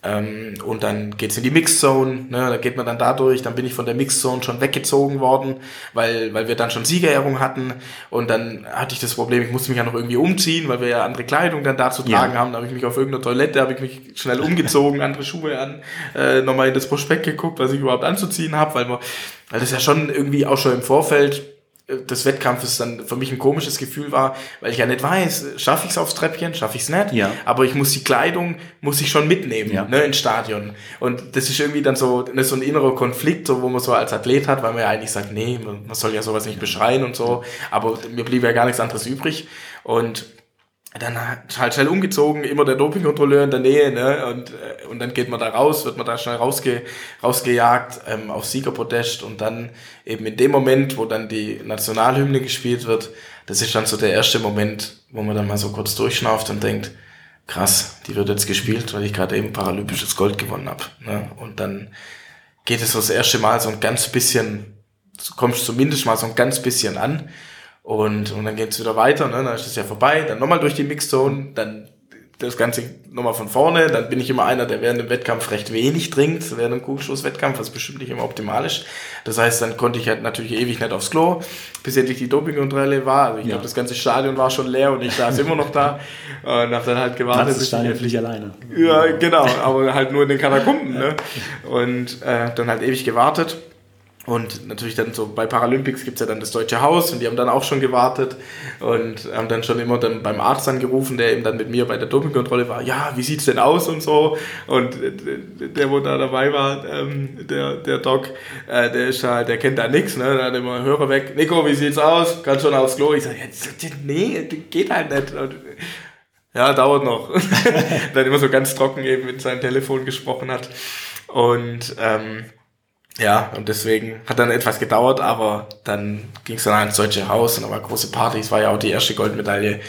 Ähm, und dann geht's in die Mixzone, ne, da geht man dann dadurch, dann bin ich von der Mixzone schon weggezogen worden, weil, weil wir dann schon Siegerehrung hatten und dann hatte ich das Problem, ich musste mich ja noch irgendwie umziehen, weil wir ja andere Kleidung dann da zu tragen ja. haben, da habe ich mich auf irgendeiner Toilette, habe ich mich schnell umgezogen, andere Schuhe an, äh, nochmal in das Prospekt geguckt, was ich überhaupt anzuziehen habe, weil man, weil das ja schon irgendwie auch schon im Vorfeld des Wettkampfes dann für mich ein komisches Gefühl war, weil ich ja nicht weiß, schaffe ich es aufs Treppchen, schaffe ich es nicht, ja. aber ich muss die Kleidung, muss ich schon mitnehmen, ja. ne, ins Stadion. Und das ist irgendwie dann so, ne, so ein innerer Konflikt, so, wo man so als Athlet hat, weil man ja eigentlich sagt, nee, man soll ja sowas nicht beschreien und so, aber mir blieb ja gar nichts anderes übrig. Und dann halt schnell umgezogen, immer der Dopingkontrolleur in der Nähe, ne? Und, äh, und dann geht man da raus, wird man da schnell rausge, rausgejagt ähm, auf Siegerpodest und dann eben in dem Moment, wo dann die Nationalhymne gespielt wird, das ist dann so der erste Moment, wo man dann mal so kurz durchschnauft und denkt, krass, die wird jetzt gespielt, weil ich gerade eben paralympisches Gold gewonnen habe. Ne? Und dann geht es so das erste Mal so ein ganz bisschen, kommst zumindest mal so ein ganz bisschen an. Und, und dann geht's wieder weiter, ne? dann ist es ja vorbei, dann nochmal durch die Mixzone, dann das Ganze nochmal von vorne, dann bin ich immer einer, der während dem Wettkampf recht wenig trinkt, während dem Kugelstoßwettkampf, was bestimmt nicht immer optimal ist. Das heißt, dann konnte ich halt natürlich ewig nicht aufs Klo, bis endlich die Dopingkontrolle war. Also ich ja. glaube, das ganze Stadion war schon leer und ich saß immer noch da und habe dann halt gewartet. Das Stadion dich alleine. Ja, genau, aber halt nur in den Katakomben. Ne? Und äh, dann halt ewig gewartet. Und natürlich dann so bei Paralympics gibt's ja dann das Deutsche Haus und die haben dann auch schon gewartet und haben dann schon immer dann beim Arzt angerufen, der eben dann mit mir bei der Dopingkontrolle war, ja, wie sieht's denn aus und so. Und der, wo da dabei war, ähm, der, der Doc, äh, der ist halt, der kennt da nix, ne? Der hat immer Hörer weg, Nico, wie sieht's aus? Kannst schon aufs Klo? Ich sage, nee, geht halt nicht. Und, ja, dauert noch. dann immer so ganz trocken eben mit seinem Telefon gesprochen hat. Und ähm, ja, und deswegen hat dann etwas gedauert, aber dann ging es dann ans Deutsche Haus und da war große Party. Es war ja auch die erste Goldmedaille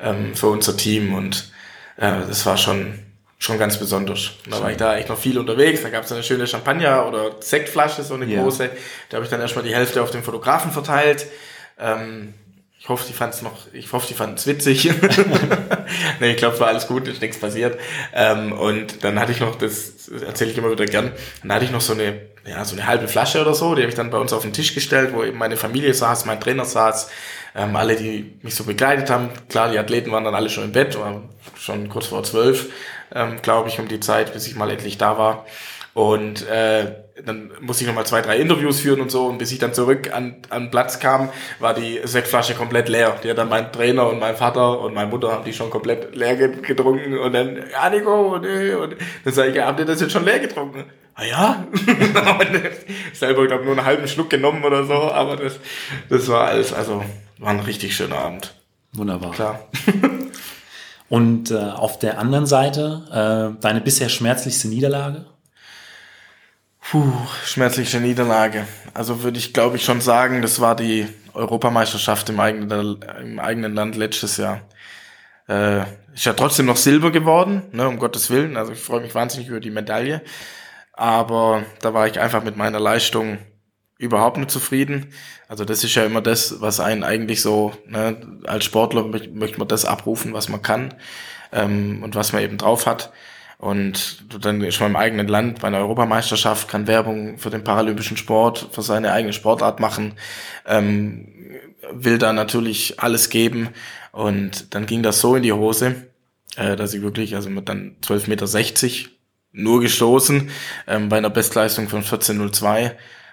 ähm, für unser Team und äh, das war schon schon ganz besonders. Und da war ich da echt noch viel unterwegs. Da gab es eine schöne Champagner oder Sektflasche, so eine ja. große. Da habe ich dann erstmal die Hälfte auf den Fotografen verteilt. Ähm, ich hoffe, die fanden es noch, ich hoffe, die fanden es witzig. nee, ich glaube, es war alles gut, ist nichts passiert. Ähm, und dann hatte ich noch, das erzähle ich immer wieder gern, dann hatte ich noch so eine ja, so eine halbe Flasche oder so, die habe ich dann bei uns auf den Tisch gestellt, wo eben meine Familie saß, mein Trainer saß, ähm, alle, die mich so begleitet haben. Klar, die Athleten waren dann alle schon im Bett, war schon kurz vor zwölf, ähm, glaube ich, um die Zeit, bis ich mal endlich da war. Und äh, dann musste ich nochmal zwei, drei Interviews führen und so. Und bis ich dann zurück an, an Platz kam, war die Sektflasche komplett leer. Die hat dann mein Trainer und mein Vater und meine Mutter haben die schon komplett leer getrunken. Und dann, ja, Nico, und, und dann sage ich, habt ihr das jetzt schon leer getrunken? ah ja, selber, glaube nur einen halben Schluck genommen oder so, aber das, das war alles, also war ein richtig schöner Abend. Wunderbar. Klar. Und äh, auf der anderen Seite, äh, deine bisher schmerzlichste Niederlage? Puh, schmerzliche Niederlage. Also würde ich, glaube ich, schon sagen, das war die Europameisterschaft im eigenen, im eigenen Land letztes Jahr. Äh, ist ja trotzdem noch Silber geworden, ne, um Gottes Willen. Also ich freue mich wahnsinnig über die Medaille. Aber da war ich einfach mit meiner Leistung überhaupt nicht zufrieden. Also das ist ja immer das, was einen eigentlich so, ne, als Sportler möchte man das abrufen, was man kann ähm, und was man eben drauf hat. Und dann man im eigenen Land bei einer Europameisterschaft, kann Werbung für den paralympischen Sport, für seine eigene Sportart machen, ähm, will da natürlich alles geben. Und dann ging das so in die Hose, äh, dass ich wirklich, also mit dann 12,60 Meter nur gestoßen ähm, bei einer Bestleistung von 14.02.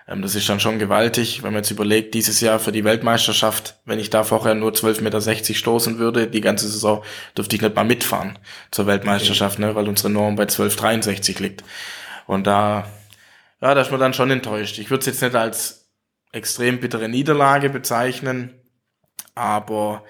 Ähm, das ist dann schon gewaltig, wenn man jetzt überlegt, dieses Jahr für die Weltmeisterschaft, wenn ich da vorher nur 12,60 Meter stoßen würde, die ganze Saison dürfte ich nicht mal mitfahren zur Weltmeisterschaft, ne, weil unsere Norm bei 12,63 liegt. Und da, ja, da ist man dann schon enttäuscht. Ich würde es jetzt nicht als extrem bittere Niederlage bezeichnen, aber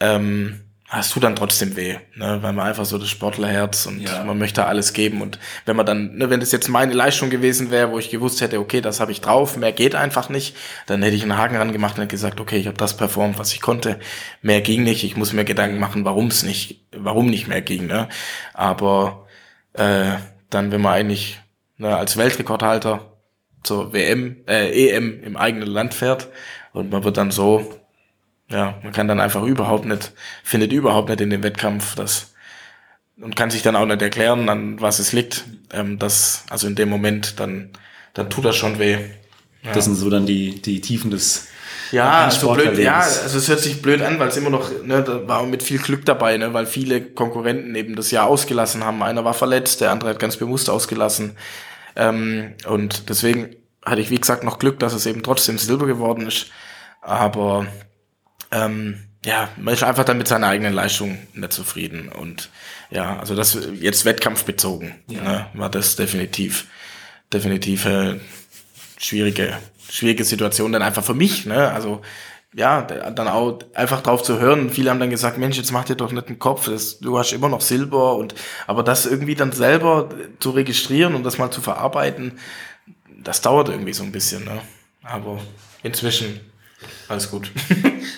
ähm, es tut dann trotzdem weh, ne? weil man einfach so das Sportlerherz und Ja. man möchte alles geben. Und wenn man dann, ne, wenn das jetzt meine Leistung gewesen wäre, wo ich gewusst hätte, okay, das habe ich drauf, mehr geht einfach nicht, dann hätte ich einen Haken ran gemacht und hätte gesagt, okay, ich habe das performt, was ich konnte. Mehr ging nicht. Ich muss mir Gedanken machen, warum es nicht, warum nicht mehr ging. Ne? Aber äh, dann, wenn man eigentlich ne, als Weltrekordhalter zur WM, äh, EM im eigenen Land fährt und man wird dann so ja, man kann dann einfach überhaupt nicht, findet überhaupt nicht in dem Wettkampf das und kann sich dann auch nicht erklären, an was es liegt. Ähm, das, also in dem Moment, dann, dann tut das schon weh. Das sind so dann die, die Tiefen des Ja, eines also blöd, ja, also es hört sich blöd an, weil es immer noch, ne, da war mit viel Glück dabei, ne, weil viele Konkurrenten eben das Jahr ausgelassen haben. Einer war verletzt, der andere hat ganz bewusst ausgelassen. Ähm, und deswegen hatte ich, wie gesagt, noch Glück, dass es eben trotzdem Silber geworden ist. Aber ähm, ja, man ist einfach dann mit seiner eigenen Leistung nicht zufrieden. Und ja, also das jetzt wettkampfbezogen, ne, war das definitiv, definitiv äh, schwierige, schwierige Situation dann einfach für mich, ne? Also ja, dann auch einfach drauf zu hören. Viele haben dann gesagt, Mensch, jetzt mach dir doch nicht den Kopf, das, du hast immer noch Silber und aber das irgendwie dann selber zu registrieren und das mal zu verarbeiten, das dauert irgendwie so ein bisschen, ne? Aber inzwischen alles gut.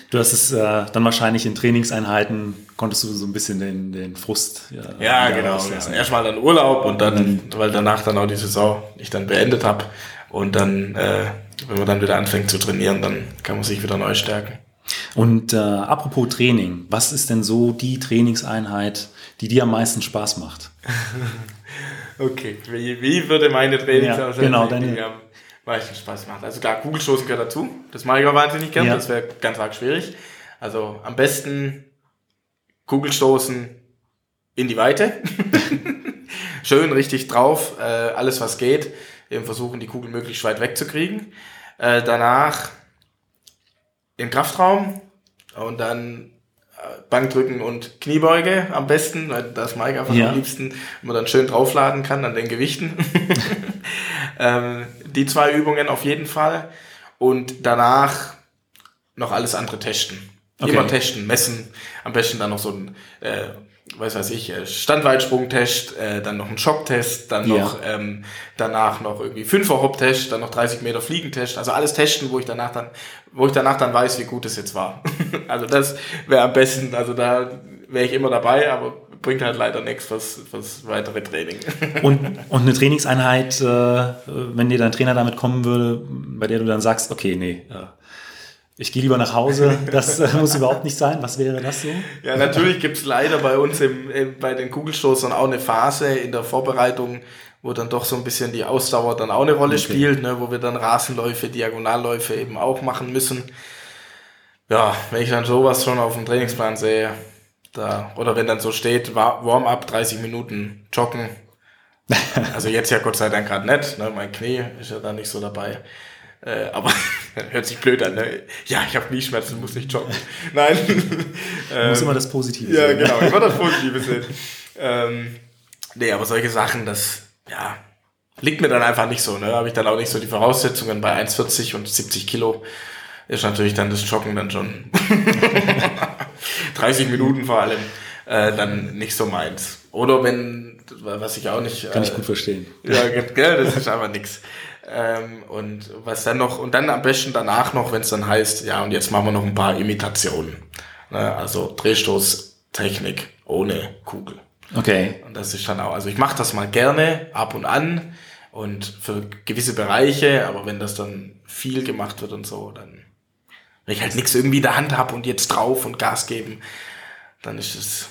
Du hast es äh, dann wahrscheinlich in Trainingseinheiten, konntest du so ein bisschen den, den Frust Ja, wieder genau. Ja. Erstmal dann Urlaub und dann, weil danach dann auch die Saison ich dann beendet habe. Und dann, äh, wenn man dann wieder anfängt zu trainieren, dann kann man sich wieder neu stärken. Und äh, apropos Training, was ist denn so die Trainingseinheit, die dir am meisten Spaß macht? Okay, wie, wie würde meine Trainings Ja, genau, deine- mir am meisten Spaß macht? Also klar, Kugelstoßen gehört dazu. Das mache ich auch wahnsinnig gern. Ja. Das wäre ganz arg schwierig. Also am besten Kugelstoßen in die Weite. Schön richtig drauf, äh, alles was geht. Eben versuchen, die Kugel möglichst weit wegzukriegen. Äh, danach im Kraftraum und dann äh, Bankdrücken und Kniebeuge am besten, weil das mag ich einfach Ja. am liebsten, wenn man dann schön draufladen kann an den Gewichten. ähm, die zwei Übungen auf jeden Fall. Und danach noch alles andere testen. Okay. Immer testen, messen. Am besten dann noch so ein, äh, weiß weiß ich, äh, Standweitsprung-Test, äh, dann noch ein Schocktest, dann Ja. noch ähm, danach noch irgendwie Fünfer-Hop-Test, dann noch 30 Meter Fliegentest. Also alles testen, wo ich danach dann, wo ich danach dann weiß, wie gut es jetzt war. also das wäre am besten, also da wäre ich immer dabei, aber bringt halt leider nichts fürs, fürs weitere Training. Und, und eine Trainingseinheit, äh, wenn dir dein Trainer damit kommen würde, bei der du dann sagst, okay, nee, äh, ich gehe lieber nach Hause, das äh, muss überhaupt nicht sein. Was wäre das so? Ja, natürlich gibt's leider bei uns im, im, bei den Kugelstoßern auch eine Phase in der Vorbereitung, wo dann doch so ein bisschen die Ausdauer dann auch eine Rolle Okay. spielt, ne, wo wir dann Rasenläufe, Diagonalläufe eben auch machen müssen. Ja, wenn ich dann sowas schon auf dem Trainingsplan sehe, da, oder wenn dann so steht, Wa- Warm-up 30 Minuten joggen. Also jetzt ja Gott sei Dank gerade nicht, ne, mein Knie ist ja da nicht so dabei. Äh, aber hört sich blöd an, ne? Ja, ich habe Knieschmerzen, muss nicht joggen. Nein. Du musst immer das Positive Ja, sehen. genau, immer das Positive sehen. ähm, nee, aber solche Sachen, das, ja, liegt mir dann einfach nicht so, ne? Habe ich dann auch nicht so die Voraussetzungen bei 1,40 und 70 Kilo. Ist natürlich dann das Joggen dann schon 30 Minuten vor allem äh, dann nicht so meins. Oder wenn, was ich auch nicht. Kann äh, ich gut verstehen. ja, ge- gell, das ist einfach nix. Ähm, und was dann noch, und dann am besten danach noch, wenn es dann heißt, ja, und jetzt machen wir noch ein paar Imitationen. Ne? Also Drehstoßtechnik ohne Kugel. Okay. Und das ist dann auch, also ich mache das mal gerne ab und an und für gewisse Bereiche, aber wenn das dann viel gemacht wird und so, dann, wenn ich halt nichts irgendwie in der Hand habe und jetzt drauf und Gas geben, dann ist es,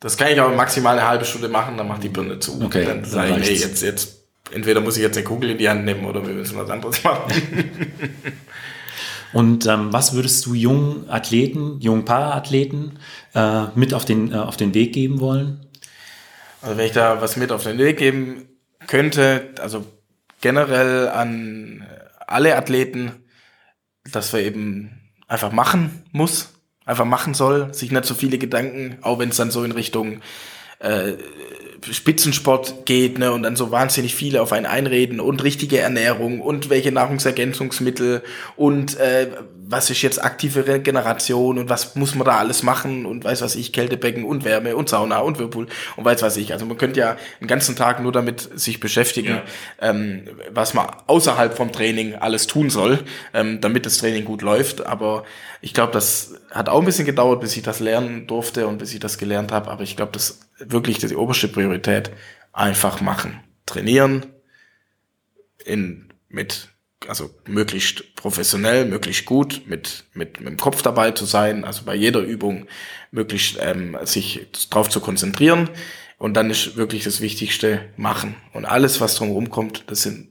das kann ich auch maximal eine halbe Stunde machen, dann macht die Birne zu. Okay, dann dann sage ich, nee, jetzt, jetzt, entweder muss ich jetzt eine Kugel in die Hand nehmen oder wir müssen was anderes machen. Und ähm, was würdest du jungen Athleten, jungen Paraathleten äh, mit auf den, äh, auf den Weg geben wollen? Also wenn ich da was mit auf den Weg geben könnte, also generell an alle Athleten, dass wir eben einfach machen muss, einfach machen soll, sich nicht so viele Gedanken, auch wenn es dann so in Richtung äh, Spitzensport geht, ne, und dann so wahnsinnig viele auf einen einreden und richtige Ernährung und welche Nahrungsergänzungsmittel und äh, was ist jetzt aktive Regeneration und was muss man da alles machen und weiß was ich, Kältebecken und Wärme und Sauna und Whirlpool und weiß was ich. Also man könnte ja den ganzen Tag nur damit sich beschäftigen, ja. ähm, was man außerhalb vom Training alles tun soll, ähm, damit das Training gut läuft. Aber ich glaube, das hat auch ein bisschen gedauert, bis ich das lernen durfte und bis ich das gelernt habe. Aber ich glaube, das wirklich die oberste Priorität einfach machen. Trainieren in, mit also möglichst professionell, möglichst gut, mit, mit, mit dem Kopf dabei zu sein, also bei jeder Übung möglichst ähm, sich drauf zu konzentrieren. Und dann ist wirklich das Wichtigste machen. Und alles, was drumherum kommt, das sind,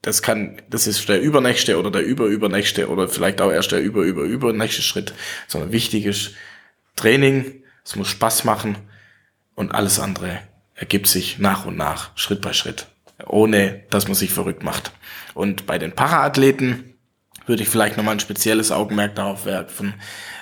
das kann, das ist der übernächste oder der überübernächste oder vielleicht auch erst der über, über, übernächste Schritt, sondern wichtig ist Training, es muss Spaß machen und alles andere ergibt sich nach und nach, Schritt bei Schritt ohne dass man sich verrückt macht. Und bei den Paraathleten würde ich vielleicht nochmal ein spezielles Augenmerk darauf werfen.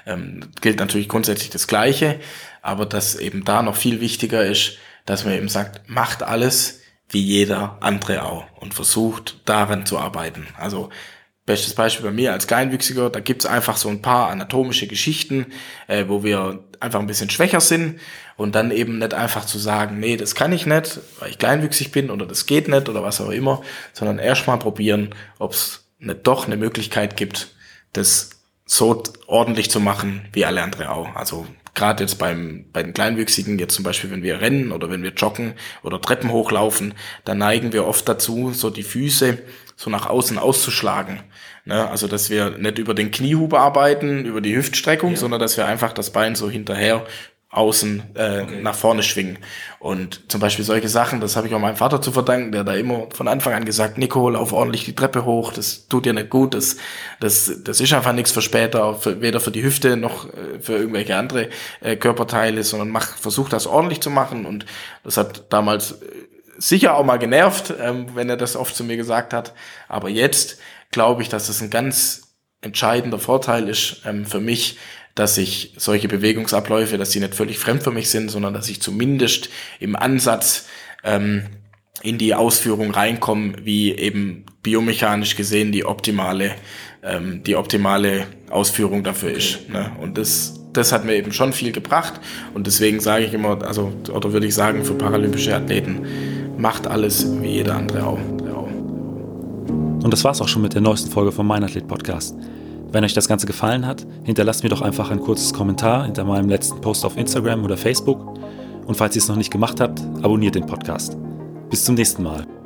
Ähm, gilt natürlich grundsätzlich das Gleiche, aber dass eben da noch viel wichtiger ist, dass man eben sagt, macht alles wie jeder andere auch und versucht daran zu arbeiten. Also Bestes Beispiel bei mir als Kleinwüchsiger, da gibt's einfach so ein paar anatomische Geschichten, äh, wo wir einfach ein bisschen schwächer sind und dann eben nicht einfach zu sagen, nee, das kann ich nicht, weil ich kleinwüchsig bin oder das geht nicht oder was auch immer, sondern erstmal probieren, ob es nicht doch eine Möglichkeit gibt, das so ordentlich zu machen wie alle andere auch. Also gerade jetzt beim, bei den Kleinwüchsigen, jetzt zum Beispiel, wenn wir rennen oder wenn wir joggen oder Treppen hochlaufen, dann neigen wir oft dazu, so die Füße so nach außen auszuschlagen. Ne? Also, dass wir nicht über den Kniehub arbeiten, über die Hüftstreckung, ja. sondern dass wir einfach das Bein so hinterher außen äh, okay. nach vorne schwingen. Und zum Beispiel solche Sachen, das habe ich auch meinem Vater zu verdanken, der da immer von Anfang an gesagt, Nico, lauf ordentlich die Treppe hoch, das tut dir nicht gut, das, das, das ist einfach nichts für später, für, weder für die Hüfte noch äh, für irgendwelche andere äh, Körperteile, sondern mach, versuch das ordentlich zu machen. Und das hat damals äh, sicher auch mal genervt, ähm, wenn er das oft zu mir gesagt hat. Aber jetzt glaube ich, dass das ein ganz entscheidender Vorteil ist ähm, für mich, dass ich solche Bewegungsabläufe, dass sie nicht völlig fremd für mich sind, sondern dass ich zumindest im Ansatz ähm, in die Ausführung reinkomme, wie eben biomechanisch gesehen die optimale, ähm, die optimale Ausführung dafür ist. Ne? Und das das hat mir eben schon viel gebracht und deswegen sage ich immer, also oder würde ich sagen für paralympische Athleten, macht alles wie jeder andere auch. Und das war's auch schon mit der neuesten Folge vom Mein Athlet Podcast. Wenn euch das Ganze gefallen hat, hinterlasst mir doch einfach ein kurzes Kommentar hinter meinem letzten Post auf Instagram oder Facebook. Und falls ihr es noch nicht gemacht habt, abonniert den Podcast. Bis zum nächsten Mal.